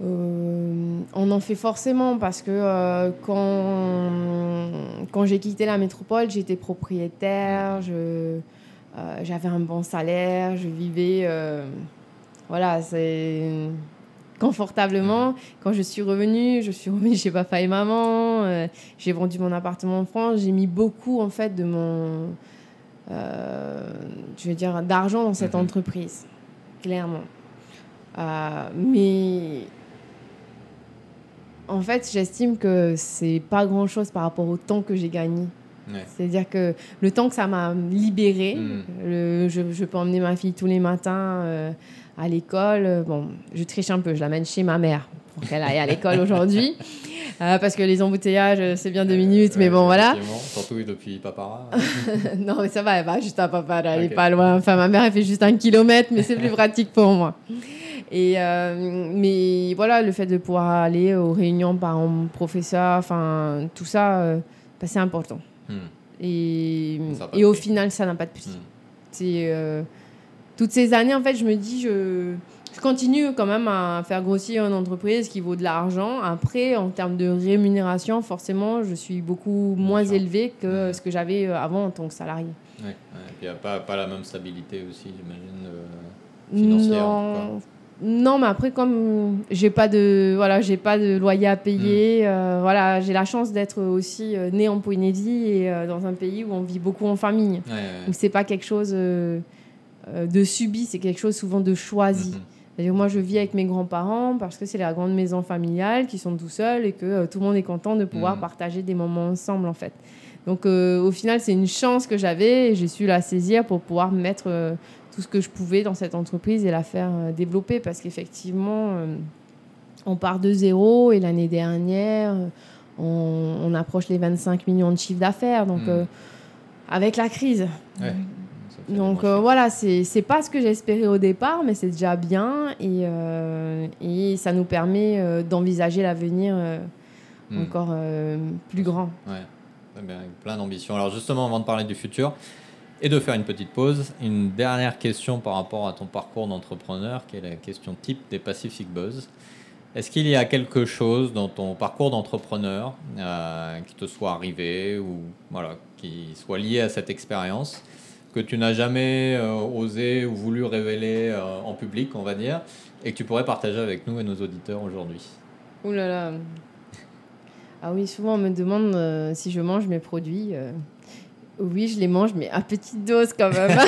[SPEAKER 2] Euh, on en fait forcément parce que euh, quand, quand j'ai quitté la métropole, j'étais propriétaire, euh, j'avais un bon salaire, je vivais voilà, c'est confortablement. Quand je suis revenue, je suis revenue chez papa et maman, j'ai vendu mon appartement en France, j'ai mis beaucoup en fait de mon je veux dire d'argent dans cette mhm. entreprise, clairement. mais en fait, j'estime que c'est pas grand chose par rapport au temps que j'ai gagné. C'est-à-dire que le temps que ça m'a libéré, hmm. je, peux emmener ma fille tous les matins euh, à l'école. Bon, je triche un peu, je l'amène chez ma mère pour qu'elle aille à l'école aujourd'hui. Euh, parce que les embouteillages, c'est bien deux minutes, mais bon, voilà.
[SPEAKER 1] Surtout depuis Papara.
[SPEAKER 2] non, mais ça va, elle va juste à Papara, elle n'est pas loin. Enfin, ma mère, elle fait juste un kilomètre, mais c'est plus pratique pour moi. Et, euh, mais voilà, le fait de pouvoir aller aux réunions par un professeur, enfin, tout ça, euh, bah, c'est important. Hmm. Et, et au final, ça n'a pas de prix. Hmm. C'est euh, toutes ces années, en fait, je me dis, je, je, continue quand même à faire grossir une entreprise qui vaut de l'argent. Après, en termes de rémunération, forcément, je suis beaucoup moins élevé que ce que j'avais avant en tant que salarié.
[SPEAKER 1] Ouais, et puis il n'y a pas, pas la même stabilité aussi, j'imagine, financière.
[SPEAKER 2] Non. Non, mais après, comme j'ai pas de voilà, j'ai pas de loyer à payer, mm. euh, voilà, j'ai la chance d'être aussi euh, né en Polynésie et euh, dans un pays où on vit beaucoup en famille. Ouais, c'est pas quelque chose de subi, c'est quelque chose souvent de choisi. Mm-hmm. moi, je vis avec mes grands-parents parce que c'est la grande maison familiale qui sont tout seuls et que tout le monde est content de pouvoir mm. partager des moments ensemble, en fait. Donc, au final, c'est une chance que j'avais et j'ai su la saisir pour pouvoir mettre tout ce que je pouvais dans cette entreprise et la faire euh, développer parce qu'effectivement, euh, on part de zéro et l'année dernière, on, approche les 25 millions de chiffres d'affaires. Donc, hmm. euh, avec la crise. Donc voilà, c'est pas ce que j'espérais au départ, mais c'est déjà bien et, et, ça nous permet d'envisager l'avenir hmm. encore plus grand.
[SPEAKER 1] Ouais, bien, plein d'ambition. Alors justement, avant de parler du futur, et de faire une petite pause. Une dernière question par rapport à ton parcours d'entrepreneur, qui est la question type des Pacific Buzz. Est-ce qu'il y a quelque chose dans ton parcours d'entrepreneur euh, qui te soit arrivé ou voilà, qui soit lié à cette expérience que tu n'as jamais osé ou voulu révéler en public, on va dire, et que tu pourrais partager avec nous et nos auditeurs aujourd'hui?
[SPEAKER 2] Ouh là là. Ah oui, souvent on me demande si je mange mes produits. Oui, je les mange, mais à petite dose quand même.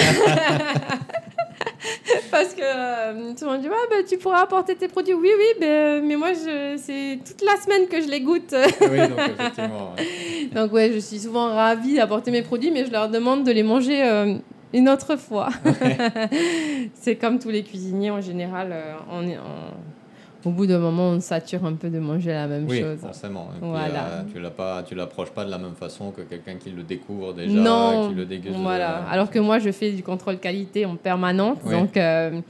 [SPEAKER 2] Parce que euh, tout le monde dit bah, Tu pourras apporter tes produits. Oui, oui, mais, mais moi, c'est toute la semaine que je les goûte. oui, donc effectivement. donc, ouais, je suis souvent ravie d'apporter mes produits, mais je leur demande de les manger euh, une autre fois. c'est comme tous les cuisiniers en général. Euh, on au bout d'un moment, on sature un peu de manger la même
[SPEAKER 1] oui,
[SPEAKER 2] chose.
[SPEAKER 1] forcément. voilà. Euh, tu tu l'approches pas de la même façon que quelqu'un qui le découvre déjà, qui le déguste.
[SPEAKER 2] Voilà. Alors que moi, je fais du contrôle qualité en permanence, donc. Euh,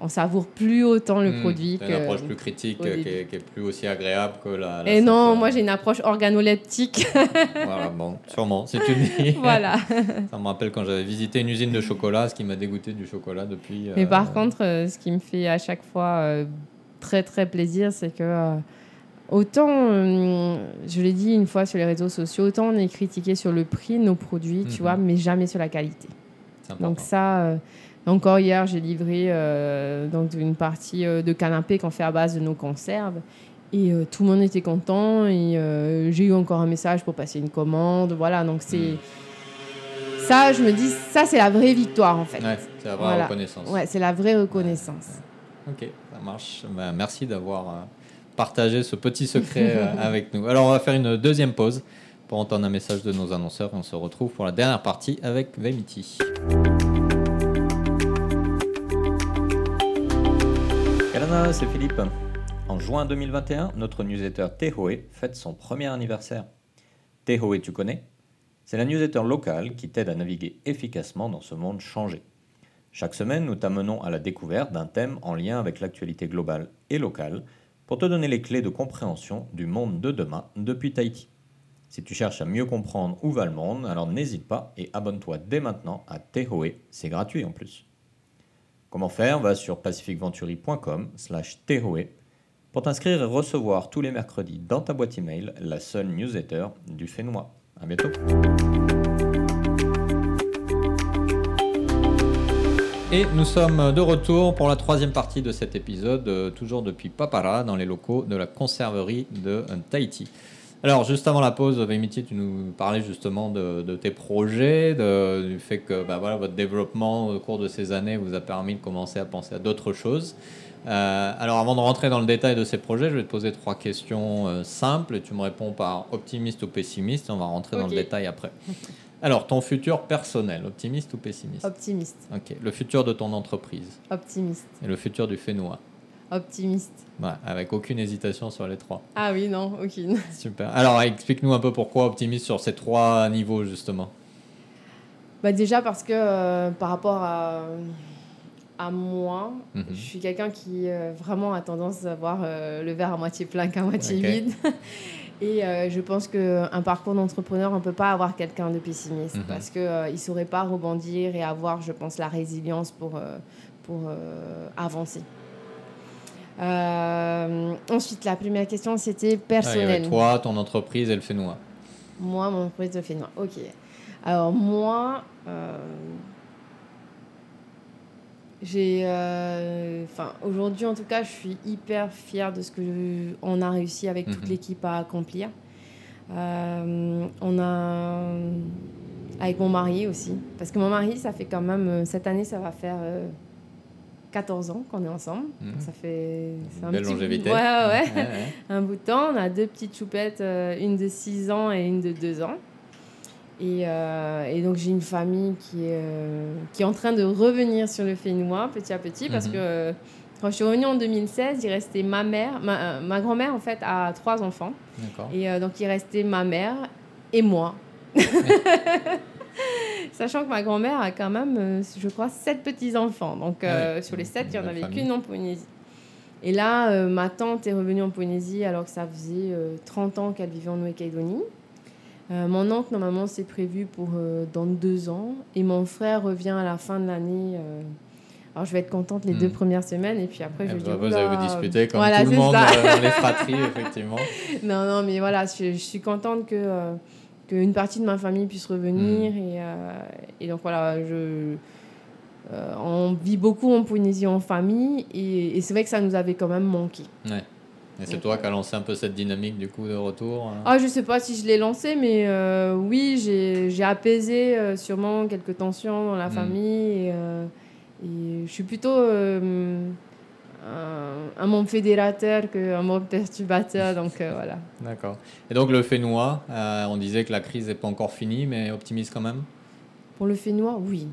[SPEAKER 2] on savoure plus autant le hmm, produit.
[SPEAKER 1] C'est une approche plus critique qui est, plus aussi agréable que la.
[SPEAKER 2] Et non, moi j'ai une approche organoleptique.
[SPEAKER 1] voilà, bon, sûrement, c'est une voilà. Ça me rappelle quand j'avais visité une usine de chocolat, ce qui m'a dégoûté du chocolat depuis.
[SPEAKER 2] Mais par euh, contre, ce qui me fait à chaque fois très très plaisir, c'est que euh, autant, euh, je l'ai dit une fois sur les réseaux sociaux, autant on est critiqué sur le prix de nos produits, tu mhm. vois, mais jamais sur la qualité. Donc ça, euh, encore hier, j'ai livré donc une partie de canapé qu'on fait à base de nos conserves. Et tout le monde était content. Et j'ai eu encore un message pour passer une commande. Voilà, donc c'est... Mhm. Ça, je me dis, ça, c'est la vraie victoire, en fait.
[SPEAKER 1] c'est la vraie reconnaissance.
[SPEAKER 2] Ouais, c'est la vraie reconnaissance.
[SPEAKER 1] Ok, ça marche. Ben, merci d'avoir euh, partagé ce petit secret euh, avec nous. Alors, on va faire une deuxième pause pour entendre un message de nos annonceurs et on se retrouve pour la dernière partie avec Vemiti. Kalana, c'est Philippe. En juin 2021, notre newsletter Tehoe fête son premier anniversaire. Tehoe, tu connais? C'est la newsletter locale qui t'aide à naviguer efficacement dans ce monde changé. Chaque semaine, nous t'amenons à la découverte d'un thème en lien avec l'actualité globale et locale pour te donner les clés de compréhension du monde de demain depuis Tahiti. Si tu cherches à mieux comprendre où va le monde, alors n'hésite pas et abonne-toi dès maintenant à Tehoe, c'est gratuit en plus. Comment faire? Va sur pacificventuri.com slash Tehoe pour t'inscrire et recevoir tous les mercredis dans ta boîte email la seule newsletter du Fénois. A bientôt Et nous sommes de retour pour la troisième partie de cet épisode, euh, toujours depuis Papara, dans les locaux de la conserverie de Tahiti. Alors, juste avant la pause, Vimiti, tu nous parlais justement de, tes projets, du fait que bah, voilà, votre développement au cours de ces années vous a permis de commencer à penser à d'autres choses. Euh, alors, avant de rentrer dans le détail de ces projets, je vais te poser trois questions euh, simples et tu me réponds par optimiste ou pessimiste. On va rentrer dans le détail après. Alors, ton futur personnel, optimiste ou pessimiste
[SPEAKER 2] Optimiste.
[SPEAKER 1] Ok. Le futur de ton entreprise
[SPEAKER 2] Optimiste.
[SPEAKER 1] Et le futur du Fénois
[SPEAKER 2] Optimiste.
[SPEAKER 1] Ouais, avec aucune hésitation sur les trois.
[SPEAKER 2] Ah oui, non, aucune.
[SPEAKER 1] Super. Alors, explique-nous un peu pourquoi optimiste sur ces trois niveaux, justement.
[SPEAKER 2] Bah déjà parce que euh, par rapport à, à moi, mhm. je suis quelqu'un qui euh, vraiment a tendance à voir euh, le verre à moitié plein qu'à moitié vide. Et euh, je pense qu'un parcours d'entrepreneur, on ne peut pas avoir quelqu'un de pessimiste mhm. parce qu'il euh, ne saurait pas rebondir et avoir, je pense, la résilience pour, euh, pour avancer. ensuite, la première question, c'était personnel.
[SPEAKER 1] Ah, toi, ton entreprise, elle fait noir.
[SPEAKER 2] Moi, mon entreprise, elle fait noir. Ok. Alors, moi, j'ai, euh, enfin, aujourd'hui en tout cas, je suis hyper fière de ce que on a réussi avec toute mhm. l'équipe à accomplir. Euh, on a avec mon mari aussi, parce que mon mari, ça fait quand même euh, cette année, ça va faire 14 ans qu'on est ensemble. Mhm. Ça fait
[SPEAKER 1] un Belle longévité.
[SPEAKER 2] Ouais, ouais, un bout de temps. On a deux petites choupettes, une de 6 ans et une de 2 ans. Euh, et, donc j'ai une famille qui est, euh, qui est en train de revenir sur le Fénois petit à petit parce mhm. que quand je suis revenue en 2016, il restait ma mère, ma, ma grand-mère en fait a trois enfants. Et euh, donc il restait ma mère et moi. Sachant que ma grand-mère a quand même, je crois, sept petits-enfants. Donc ah sur les sept, il n'y en avait qu'une en Polynésie. Et là, ma tante est revenue en Polynésie alors que ça faisait 30 ans qu'elle vivait en Nouvelle-Calédonie. Euh, mon oncle, normalement, c'est prévu pour euh, dans deux ans. Et mon frère revient à la fin de l'année. Euh, alors, je vais être contente les deux hmm. premières semaines. Et puis après, je vais dire.
[SPEAKER 1] Vous allez vous disputer comme tout le monde dans les fratries, effectivement.
[SPEAKER 2] Non, non, mais voilà, je, suis contente que, qu'une partie de ma famille puisse revenir. Et, et, donc voilà, je, on vit beaucoup en Polynésie en famille et, c'est vrai que ça nous avait quand même manqué.
[SPEAKER 1] Ouais. Et c'est toi qui as lancé un peu cette dynamique du coup de retour hein
[SPEAKER 2] Ah, je sais pas si je l'ai lancé, mais euh, oui, j'ai apaisé euh, sûrement quelques tensions dans la hmm. famille. Et, euh, et, je suis plutôt un, un, membre fédérateur qu'un membre perturbateur, donc voilà.
[SPEAKER 1] D'accord. Et donc le Fénois, on disait que la crise n'est pas encore finie, mais optimiste quand même?
[SPEAKER 2] Pour le Fénois, oui.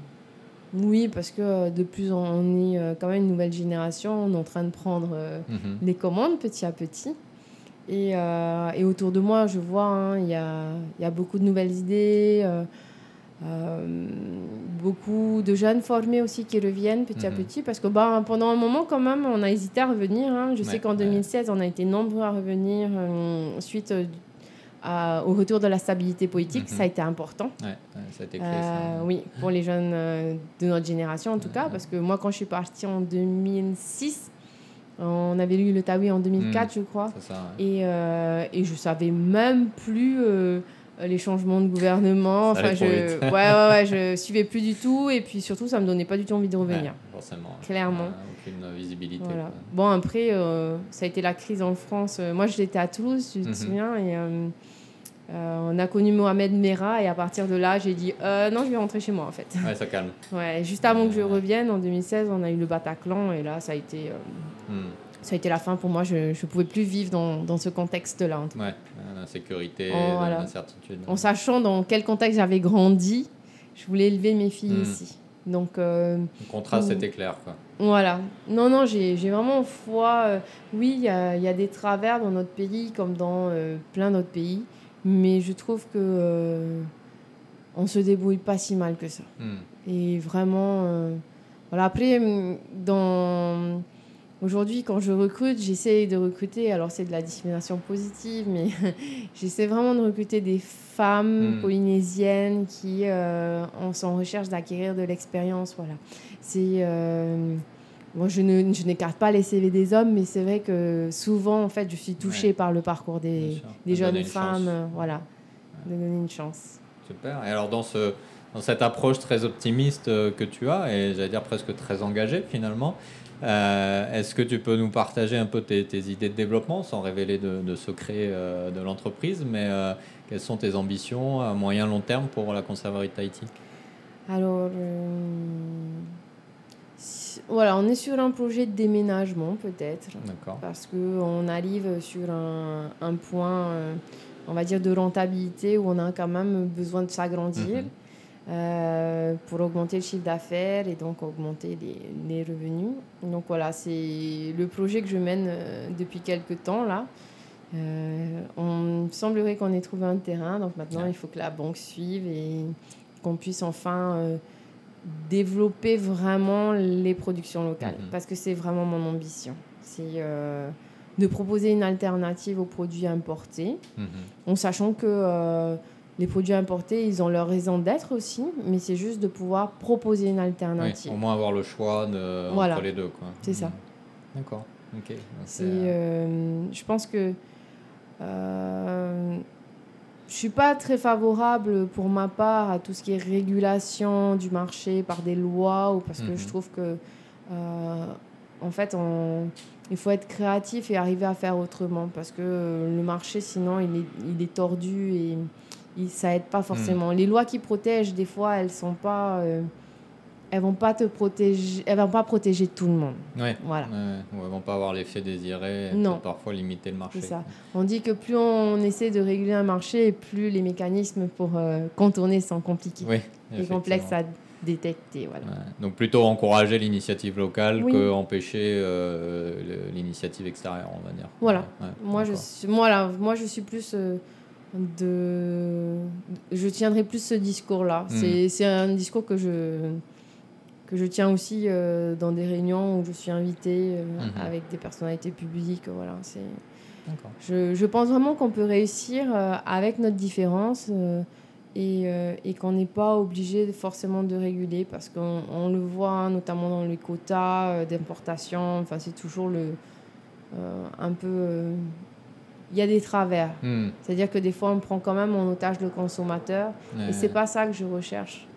[SPEAKER 2] Oui, parce que euh, de plus en on est euh, quand même une nouvelle génération, on est en train de prendre euh, mhm. les commandes petit à petit. Et, et autour de moi, je vois, hein, il y, a, y, a, beaucoup de nouvelles idées, beaucoup de jeunes formés aussi qui reviennent petit à mhm. petit, parce que bah, pendant un moment, quand même, on a hésité à revenir. Hein. Je sais qu'en 2016, on a été nombreux à revenir suite au retour de la stabilité politique, ça a mhm. été important.
[SPEAKER 1] Ouais, ça a été
[SPEAKER 2] clé, euh, Oui, pour les jeunes euh, de notre génération en tout cas, parce que moi quand je suis partie en 2006, on avait lu le Tawi en 2004, mhm. je crois, ça, et, euh, et je savais même plus les changements de gouvernement. enfin, je, ouais, ouais, ouais, je suivais plus du tout, et puis surtout, ça me donnait pas du tout envie de revenir.
[SPEAKER 1] forcément.
[SPEAKER 2] Clairement.
[SPEAKER 1] aucune visibilité.
[SPEAKER 2] Bon, après, ça a été la crise en France. Moi, j'étais à Toulouse, tu te mhm. souviens, et euh, on a connu Mohamed Merah et à partir de là, j'ai dit euh, non, je vais rentrer chez moi en fait.
[SPEAKER 1] Ouais, ça calme.
[SPEAKER 2] Ouais, juste avant que je revienne, en 2016, on a eu le Bataclan et là, ça a été, euh, hmm. ça a été la fin pour moi. Je ne pouvais plus vivre dans, dans ce contexte-là.
[SPEAKER 1] Ouais, l'insécurité, l'incertitude.
[SPEAKER 2] En sachant dans quel contexte j'avais grandi, je voulais élever mes filles hmm. ici. Donc, le
[SPEAKER 1] contraste était clair. Quoi.
[SPEAKER 2] Voilà. Non, non, j'ai vraiment foi. oui, il y a, des travers dans notre pays comme dans plein d'autres pays. Mais je trouve que euh, on se débrouille pas si mal que ça. Hmm. Et vraiment, euh, voilà. Après, dans aujourd'hui, quand je recrute, j'essaie de recruter. Alors c'est de la discrimination positive, mais j'essaie vraiment de recruter des femmes hmm. polynésiennes qui euh, sont en recherche d'acquérir de l'expérience. Voilà. C'est moi, je, ne, je n'écarte pas les CV des hommes, mais c'est vrai que souvent, en fait, je suis touchée par le parcours des, des jeunes femmes. Euh, voilà, de donner une chance.
[SPEAKER 1] Super. Et alors, dans, ce, dans cette approche très optimiste euh, que tu as, et j'allais dire presque très engagée finalement, euh, est-ce que tu peux nous partager un peu tes, tes idées de développement, sans révéler de, de secrets de l'entreprise, mais quelles sont tes ambitions à moyen long terme pour la conserverie de Tahiti?
[SPEAKER 2] Alors, voilà, on est sur un projet de déménagement peut-être. Parce qu'on arrive sur un, un point, euh, on va dire, de rentabilité où on a quand même besoin de s'agrandir mhm. euh, pour augmenter le chiffre d'affaires et donc augmenter les, les, revenus. Donc voilà, c'est le projet que je mène euh, depuis quelques temps là. on semblerait qu'on ait trouvé un terrain, donc maintenant il faut que la banque suive et qu'on puisse enfin développer vraiment les productions locales, mhm. parce que c'est vraiment mon ambition. C'est euh, de proposer une alternative aux produits importés, mhm. en sachant que euh, les produits importés, ils ont leur raison d'être aussi, mais c'est juste de pouvoir proposer une alternative.
[SPEAKER 1] au moins avoir le choix de, entre les deux.
[SPEAKER 2] C'est ça.
[SPEAKER 1] Mhm. D'accord. Ok.
[SPEAKER 2] Euh, je pense que je suis pas très favorable pour ma part à tout ce qui est régulation du marché par des lois ou parce que je mhm. trouve que euh, en fait on, il faut être créatif et arriver à faire autrement parce que le marché sinon il est, il est tordu et il, ça aide pas forcément. Mhm. Les lois qui protègent des fois elles sont pas euh, elles vont pas te protéger, elles vont pas protéger tout le monde.
[SPEAKER 1] Ouais. Voilà. Ouais, elles vont pas avoir l'effet désiré. Non. Parfois limiter le marché.
[SPEAKER 2] Ça. On dit que plus on essaie de réguler un marché, plus les mécanismes pour euh, contourner sont compliqués.
[SPEAKER 1] Oui.
[SPEAKER 2] Et complexes à détecter. Voilà.
[SPEAKER 1] Donc plutôt encourager l'initiative locale que empêcher euh, l'initiative extérieure, on va dire.
[SPEAKER 2] Voilà. moi, je suis, moi, là, moi, je suis plus. Euh, de je tiendrai plus ce discours là hmm. c'est un discours que je que je tiens aussi euh, dans des réunions où je suis invitée euh, mhm. avec des personnalités publiques. Voilà, c'est. Je, je, pense vraiment qu'on peut réussir euh, avec notre différence et, et qu'on n'est pas obligé forcément de réguler parce qu'on on le voit hein, notamment dans les quotas d'importation. Enfin, c'est toujours le, un peu il y a des travers.
[SPEAKER 1] Hmm.
[SPEAKER 2] C'est-à-dire que des fois, on prend quand même en otage le consommateur.
[SPEAKER 1] Ouais.
[SPEAKER 2] Et c'est pas ça que je recherche.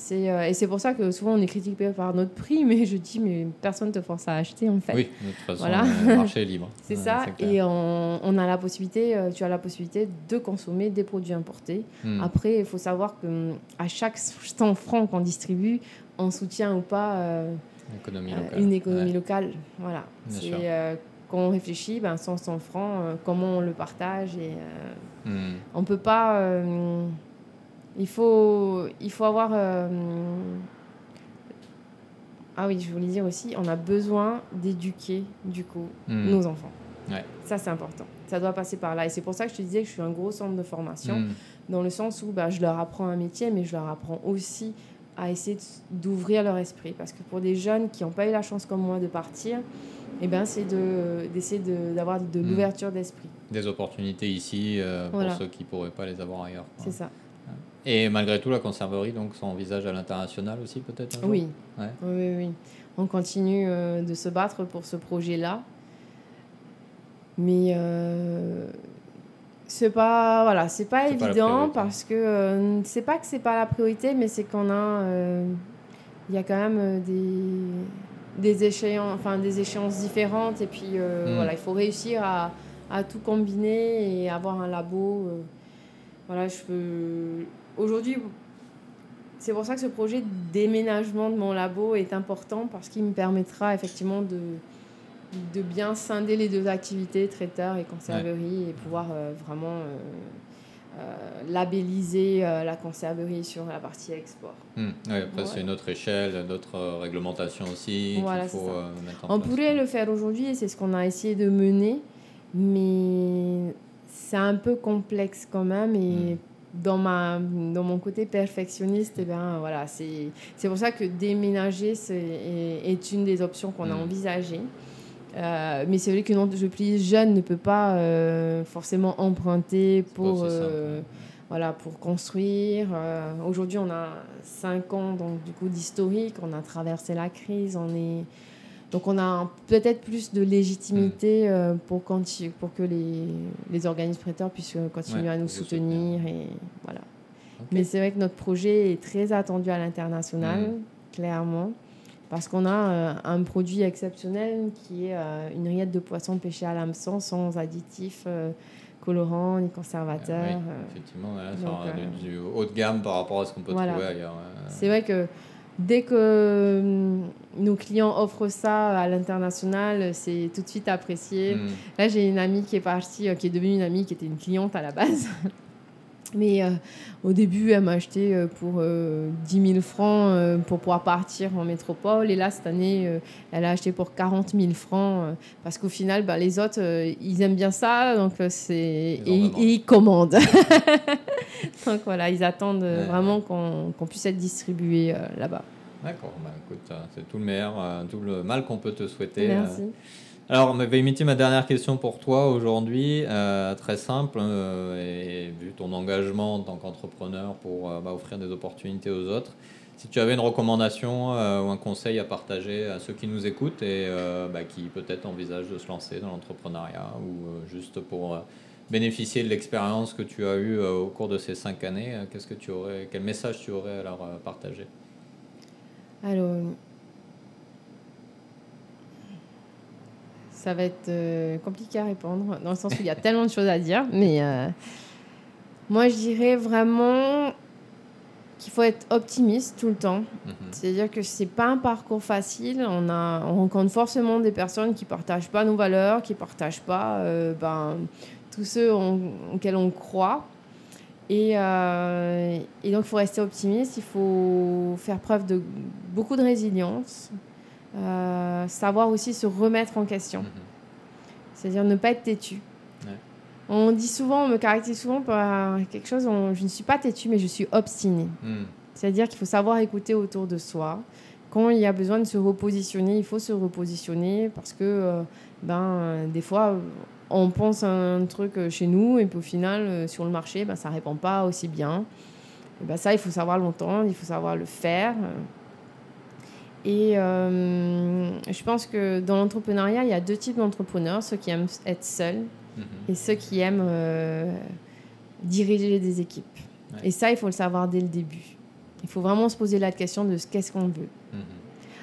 [SPEAKER 2] C'est, euh, et c'est pour ça que souvent on est critiqué par notre prix, mais je dis, mais personne ne te force à acheter en fait.
[SPEAKER 1] Oui, de toute façon,
[SPEAKER 2] Voilà.
[SPEAKER 1] le marché est libre.
[SPEAKER 2] C'est
[SPEAKER 1] Ouais,
[SPEAKER 2] ça, et on, on a la possibilité, euh, tu as la possibilité de consommer des produits importés.
[SPEAKER 1] Hmm.
[SPEAKER 2] Après, il faut savoir que hum, à chaque 100 francs qu'on distribue, on soutient ou pas euh,
[SPEAKER 1] Économie
[SPEAKER 2] euh, une économie
[SPEAKER 1] Ouais.
[SPEAKER 2] locale. Voilà. C'est, euh, quand on réfléchit, ben, 100, 100 francs, euh, comment on le partage et euh,
[SPEAKER 1] Hmm.
[SPEAKER 2] on peut pas. Il faut, il faut avoir. euh, ah oui, je voulais dire aussi, on a besoin d'éduquer du coup
[SPEAKER 1] Hmm.
[SPEAKER 2] nos enfants.
[SPEAKER 1] Ouais.
[SPEAKER 2] Ça c'est important. Ça doit passer par là et c'est pour ça que je te disais que je suis un gros centre de formation
[SPEAKER 1] Hmm.
[SPEAKER 2] dans le sens où bah, je leur apprends un métier, mais je leur apprends aussi à essayer d'ouvrir leur esprit. Parce que pour des jeunes qui n'ont pas eu la chance comme moi de partir, eh ben, c'est de- d'essayer de, d'avoir de,
[SPEAKER 1] Mm.
[SPEAKER 2] l'ouverture d'esprit.
[SPEAKER 1] Des opportunités ici euh,
[SPEAKER 2] Voilà.
[SPEAKER 1] pour ceux qui ne pourraient pas les avoir ailleurs.
[SPEAKER 2] C'est ça.
[SPEAKER 1] Et malgré tout, la conserverie donc s'envisage à l'international aussi, peut-être
[SPEAKER 2] Oui.
[SPEAKER 1] Ouais.
[SPEAKER 2] oui, oui. On continue euh, de se battre pour ce projet-là. Mais euh, c'est pas voilà, c'est pas évident parce que euh, c'est pas que c'est pas la priorité, mais c'est qu'on a euh, il y a quand même euh, des des échéances, enfin des échéances différentes et puis
[SPEAKER 1] Mm.
[SPEAKER 2] voilà, il faut réussir à, à tout combiner et avoir un labo. voilà, je peux aujourd'hui c'est pour ça que ce projet de déménagement de mon labo est important parce qu'il me permettra effectivement de, de bien scinder les deux activités, traiteur et conserverie, et pouvoir euh, vraiment euh, euh, labelliser la conserverie sur la partie export.
[SPEAKER 1] Hmm. Ouais, après, c'est une autre échelle, d'autres euh, réglementations aussi
[SPEAKER 2] Voilà,
[SPEAKER 1] qu'il faut mettre en
[SPEAKER 2] On
[SPEAKER 1] place.
[SPEAKER 2] pourrait le faire aujourd'hui et c'est ce qu'on a essayé de mener, mais c'est un peu complexe quand même et
[SPEAKER 1] Mm.
[SPEAKER 2] Dans, ma, dans mon côté perfectionniste, eh ben, voilà, c'est pour ça que déménager est, est une des options qu'on a
[SPEAKER 1] Mm.
[SPEAKER 2] envisagées. Euh, mais c'est vrai qu'une entreprise jeune ne peut pas euh, forcément emprunter pour, euh, voilà, pour construire. Euh, Aujourd'hui, on a 5 ans donc, du coup, d'historique, on a traversé la crise, on est... donc on a peut-être plus de légitimité
[SPEAKER 1] Hmm.
[SPEAKER 2] euh, pour, que les, les organismes prêteurs puissent euh, continuer
[SPEAKER 1] Ouais,
[SPEAKER 2] à nous soutenir. Et, voilà.
[SPEAKER 1] Ok.
[SPEAKER 2] Mais c'est vrai que notre projet est très attendu à l'international,
[SPEAKER 1] Mm.
[SPEAKER 2] clairement, parce qu'on a euh, un produit exceptionnel qui est une rillette de poisson pêchée à l'hameçon sans additifs, colorants ni conservateurs.
[SPEAKER 1] Oui,
[SPEAKER 2] euh.
[SPEAKER 1] effectivement, là,
[SPEAKER 2] donc, euh,
[SPEAKER 1] du, haut de gamme par rapport à ce qu'on peut
[SPEAKER 2] Voilà.
[SPEAKER 1] trouver ailleurs.
[SPEAKER 2] C'est vrai que dès que hum, nos clients offrent ça à l'international, c'est tout de suite apprécié.
[SPEAKER 1] Hmm.
[SPEAKER 2] Là, j'ai une amie qui est partie, euh, qui est devenue une amie qui était une cliente à la base. Mais euh, au début, elle m'a acheté euh, pour euh, 10 000 francs euh, pour pouvoir partir en métropole. Et là, cette année, euh, elle a acheté pour 40 000 francs. euh, parce qu'au final, bah, les autres, euh, ils aiment bien ça. Donc, euh, c'est... Et, ils commandent. donc voilà, ils attendent euh,
[SPEAKER 1] Ouais.
[SPEAKER 2] vraiment qu'on, qu'on puisse être distribué euh, là-bas.
[SPEAKER 1] D'accord, bah, écoute, euh, c'est tout le meilleur, euh, tout le mal qu'on peut te souhaiter. euh.
[SPEAKER 2] Merci.
[SPEAKER 1] Alors, ma Vémiti, ma dernière question pour toi aujourd'hui, euh, très simple, euh, et vu ton engagement en tant qu'entrepreneur pour euh, bah, offrir des opportunités aux autres, si tu avais une recommandation ou un conseil à partager à ceux qui nous écoutent et bah, qui peut-être envisagent de se lancer dans l'entrepreneuriat ou juste pour bénéficier de l'expérience que tu as eue au cours de ces cinq années, qu'est-ce que tu aurais, quel message tu aurais à leur partager?
[SPEAKER 2] Alors, ça va être euh, compliqué à répondre, dans le sens où il y a tellement de choses à dire, mais euh, moi je dirais vraiment qu'il faut être optimiste tout le temps.
[SPEAKER 1] Mhm.
[SPEAKER 2] C'est-à-dire que c'est pas un parcours facile. On, a, on rencontre forcément des personnes qui partagent pas nos valeurs, qui partagent pas euh, ben, tous ceux en, auxquels on croit. Et, euh, et donc, il faut rester optimiste. Il faut faire preuve de beaucoup de résilience. Euh, savoir aussi se remettre en question.
[SPEAKER 1] Mhm.
[SPEAKER 2] C'est-à-dire ne pas être têtu.
[SPEAKER 1] Ouais.
[SPEAKER 2] On dit souvent, on me caractérise souvent par quelque chose, on- je ne suis pas têtu, mais je suis obstinée.
[SPEAKER 1] Mhm.
[SPEAKER 2] C'est-à-dire qu'il faut savoir écouter autour de soi. Quand il y a besoin de se repositionner, il faut se repositionner parce que euh, ben, euh, des fois, on pense un truc chez nous et puis au final, sur le marché, ben, ça ne répond pas aussi bien. Et ben, ça, il faut savoir l'entendre, il faut savoir le faire. Et euh, je pense que dans l'entrepreneuriat, il y a deux types d'entrepreneurs, ceux qui aiment être seuls et ceux qui aiment euh, diriger des équipes. Et ça, il faut le savoir dès le début. Il faut vraiment se poser la question de qu'est-ce qu'on veut. Mhm.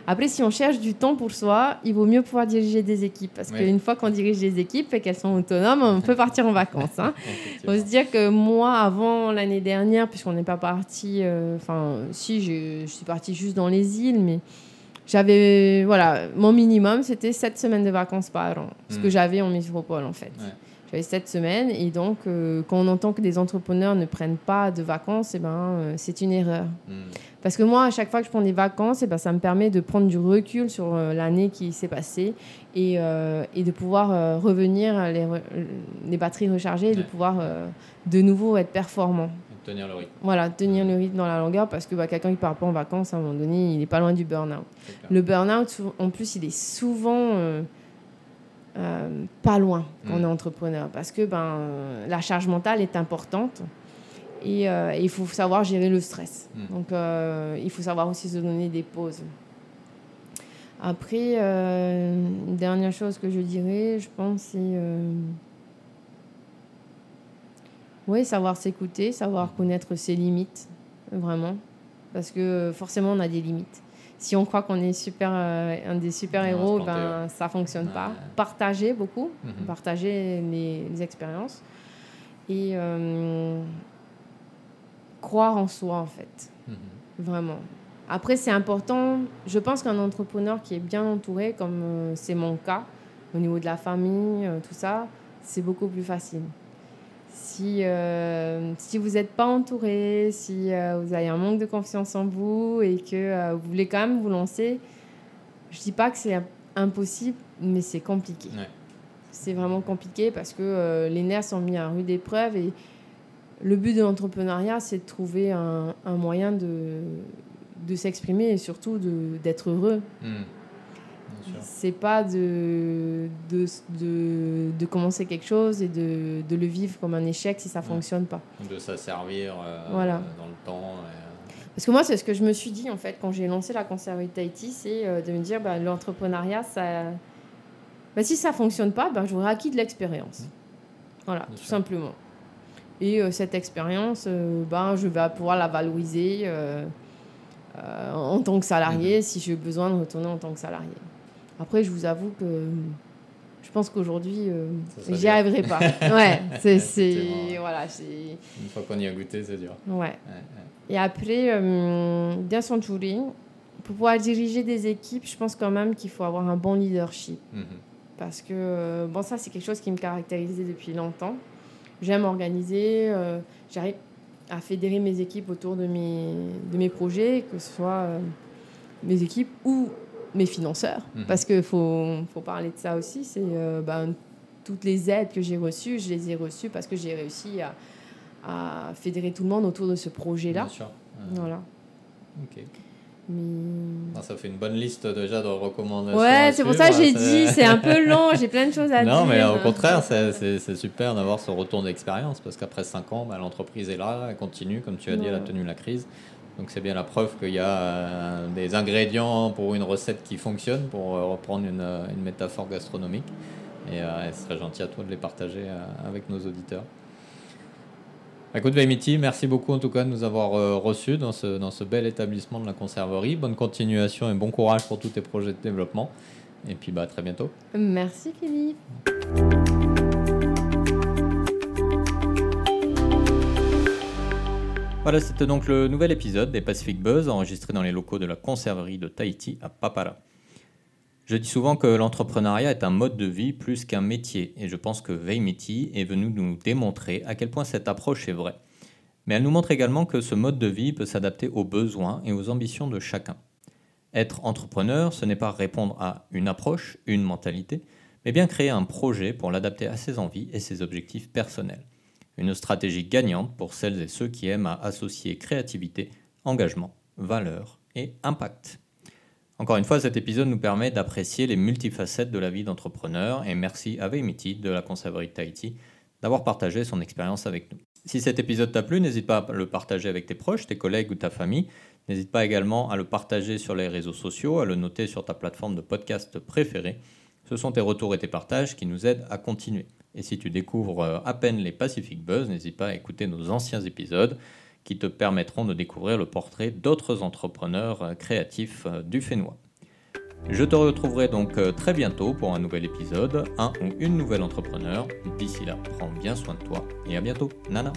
[SPEAKER 2] Après, si on cherche du temps pour soi, il vaut mieux pouvoir diriger des équipes. Parce qu'une fois qu'on dirige des équipes et qu'elles sont autonomes, on peut partir en vacances. Hein. Il faut se dire que moi, avant l'année dernière, puisqu'on n'est pas parti, euh, enfin, si, je, suis partie juste dans les îles, mais j'avais, voilà, mon minimum, c'était 7 semaines de vacances par an. Ce que hmm. j'avais en métropole, en fait. J'avais 7 semaines. Et donc, euh, quand on entend que des entrepreneurs ne prennent pas de vacances, eh ben, euh, c'est une erreur. Hmm. Parce que moi, à chaque fois que je prends des vacances, eh ben, ça me permet de prendre du recul sur euh, l'année qui s'est passée et, et, de pouvoir revenir les, les, batteries rechargées et de pouvoir de nouveau être performant.
[SPEAKER 1] Tenir le rythme.
[SPEAKER 2] Voilà, tenir le rythme dans la longueur parce que bah, quelqu'un qui part pas en vacances, à un moment donné, il n'est pas loin du burn-out. Le burn-out, en plus, il est souvent euh, pas loin quand on mm. est entrepreneur parce que ben, la charge mentale est importante et euh, il faut savoir gérer le stress. Mm. Donc euh, il faut savoir aussi se donner des pauses. Après, une dernière chose que je dirais, je pense, c'est oui, savoir s'écouter, savoir connaître ses limites, vraiment. Parce que forcément, on a des limites si on croit qu'on est super, euh, un des super-héros, ben, ça fonctionne pas. Partager beaucoup, mhm. partager les, expériences et euh, croire en soi, en fait. Mhm. Vraiment. Après, c'est important. Je pense qu'un entrepreneur qui est bien entouré, comme euh, c'est mon cas, au niveau de la famille, tout ça, c'est beaucoup plus facile si, euh, si vous n'êtes pas entouré, si euh, vous avez un manque de confiance en vous et que euh, vous voulez quand même vous lancer, je ne dis pas que c'est impossible, mais c'est compliqué. C'est vraiment compliqué parce que les nerfs sont mis à rude épreuve et le but de l'entrepreneuriat, c'est de trouver un, un moyen de, de s'exprimer et surtout d'être heureux. Hmm. C'est pas de de, de, de, commencer quelque chose et de, de, le vivre comme un échec si ça ne fonctionne pas.
[SPEAKER 1] De s'asservir euh, voilà. dans le temps. Euh.
[SPEAKER 2] Parce que moi, c'est ce que je me suis dit en fait quand j'ai lancé la conserverie de Tahiti, c'est euh, de me dire bah, l'entrepreneuriat, ça... Bah, si ça ne fonctionne pas, bah, j'aurais acquis de l'expérience. Mmh. Voilà, tout simplement. Et cette expérience, bah, je vais pouvoir la valoriser en tant que salarié mmh. si j'ai besoin de retourner en tant que salarié. Après, je vous avoue que je pense qu'aujourd'hui, euh, j'y arriverai pas. ouais, c'est. voilà,
[SPEAKER 1] Une fois qu'on y a goûté, c'est dur.
[SPEAKER 2] Ouais. Et après, euh, bien son pour pouvoir diriger des équipes, je pense quand même qu'il faut avoir un bon leadership. Mhm. Parce que, euh, bon, ça, c'est quelque chose qui me caractérisait depuis longtemps. J'aime organiser, euh, j'arrive à fédérer mes équipes autour de mes, de mes projets, que ce soit mes équipes ou mes financeurs, mhm. parce qu'il faut, faut parler de ça aussi. C'est euh, ben, toutes les aides que j'ai reçues, je les ai reçues parce que j'ai réussi à, à, fédérer tout le monde autour de ce projet-là. Voilà.
[SPEAKER 1] Ok. Ça fait une bonne liste déjà de recommandations.
[SPEAKER 2] Ouais, c'est pour ça que j'ai dit, c'est un peu long, j'ai plein de choses à
[SPEAKER 1] dire.
[SPEAKER 2] Non,
[SPEAKER 1] mais au contraire, c'est super d'avoir ce retour d'expérience parce qu'après 5 ans, bah, l'entreprise est là, elle continue, comme tu as dit, elle a tenu la crise. Donc c'est bien la preuve qu'il y a euh, des ingrédients pour une recette qui fonctionne, pour euh, reprendre une, euh, une métaphore gastronomique. Et ce serait gentil à toi de les partager avec nos auditeurs. Écoute Vaimiti, merci beaucoup en tout cas de nous avoir reçus dans ce, dans ce bel établissement de la conserverie. Bonne continuation et bon courage pour tous tes projets de développement. Et puis bah, à très bientôt.
[SPEAKER 2] Merci Philippe.
[SPEAKER 1] Voilà, c'était donc le nouvel épisode des Pacific Buzz enregistré dans les locaux de la conserverie de Tahiti à Papara. Je dis souvent que l'entrepreneuriat est un mode de vie plus qu'un métier, et je pense que Veimiti est venu nous démontrer à quel point cette approche est vraie. Mais elle nous montre également que ce mode de vie peut s'adapter aux besoins et aux ambitions de chacun. Être entrepreneur, ce n'est pas répondre à une approche, une mentalité, mais bien créer un projet pour l'adapter à ses envies et ses objectifs personnels. Une stratégie gagnante pour celles et ceux qui aiment à associer créativité, engagement, valeur et impact. Encore une fois, cet épisode nous permet d'apprécier les multifacettes de la vie d'entrepreneur et merci à Veimiti de la Conserverie de Tahiti d'avoir partagé son expérience avec nous. Si cet épisode t'a plu, n'hésite pas à le partager avec tes proches, tes collègues ou ta famille. N'hésite pas également à le partager sur les réseaux sociaux, à le noter sur ta plateforme de podcast préférée. Ce sont tes retours et tes partages qui nous aident à continuer. Et si tu découvres à peine les Pacific Buzz, n'hésite pas à écouter nos anciens épisodes qui te permettront de découvrir le portrait d'autres entrepreneurs créatifs du Fénois. Je te retrouverai donc euh, très bientôt pour un nouvel épisode, un ou une nouvelle entrepreneur. D'ici là, prends bien soin de toi et à bientôt. Nana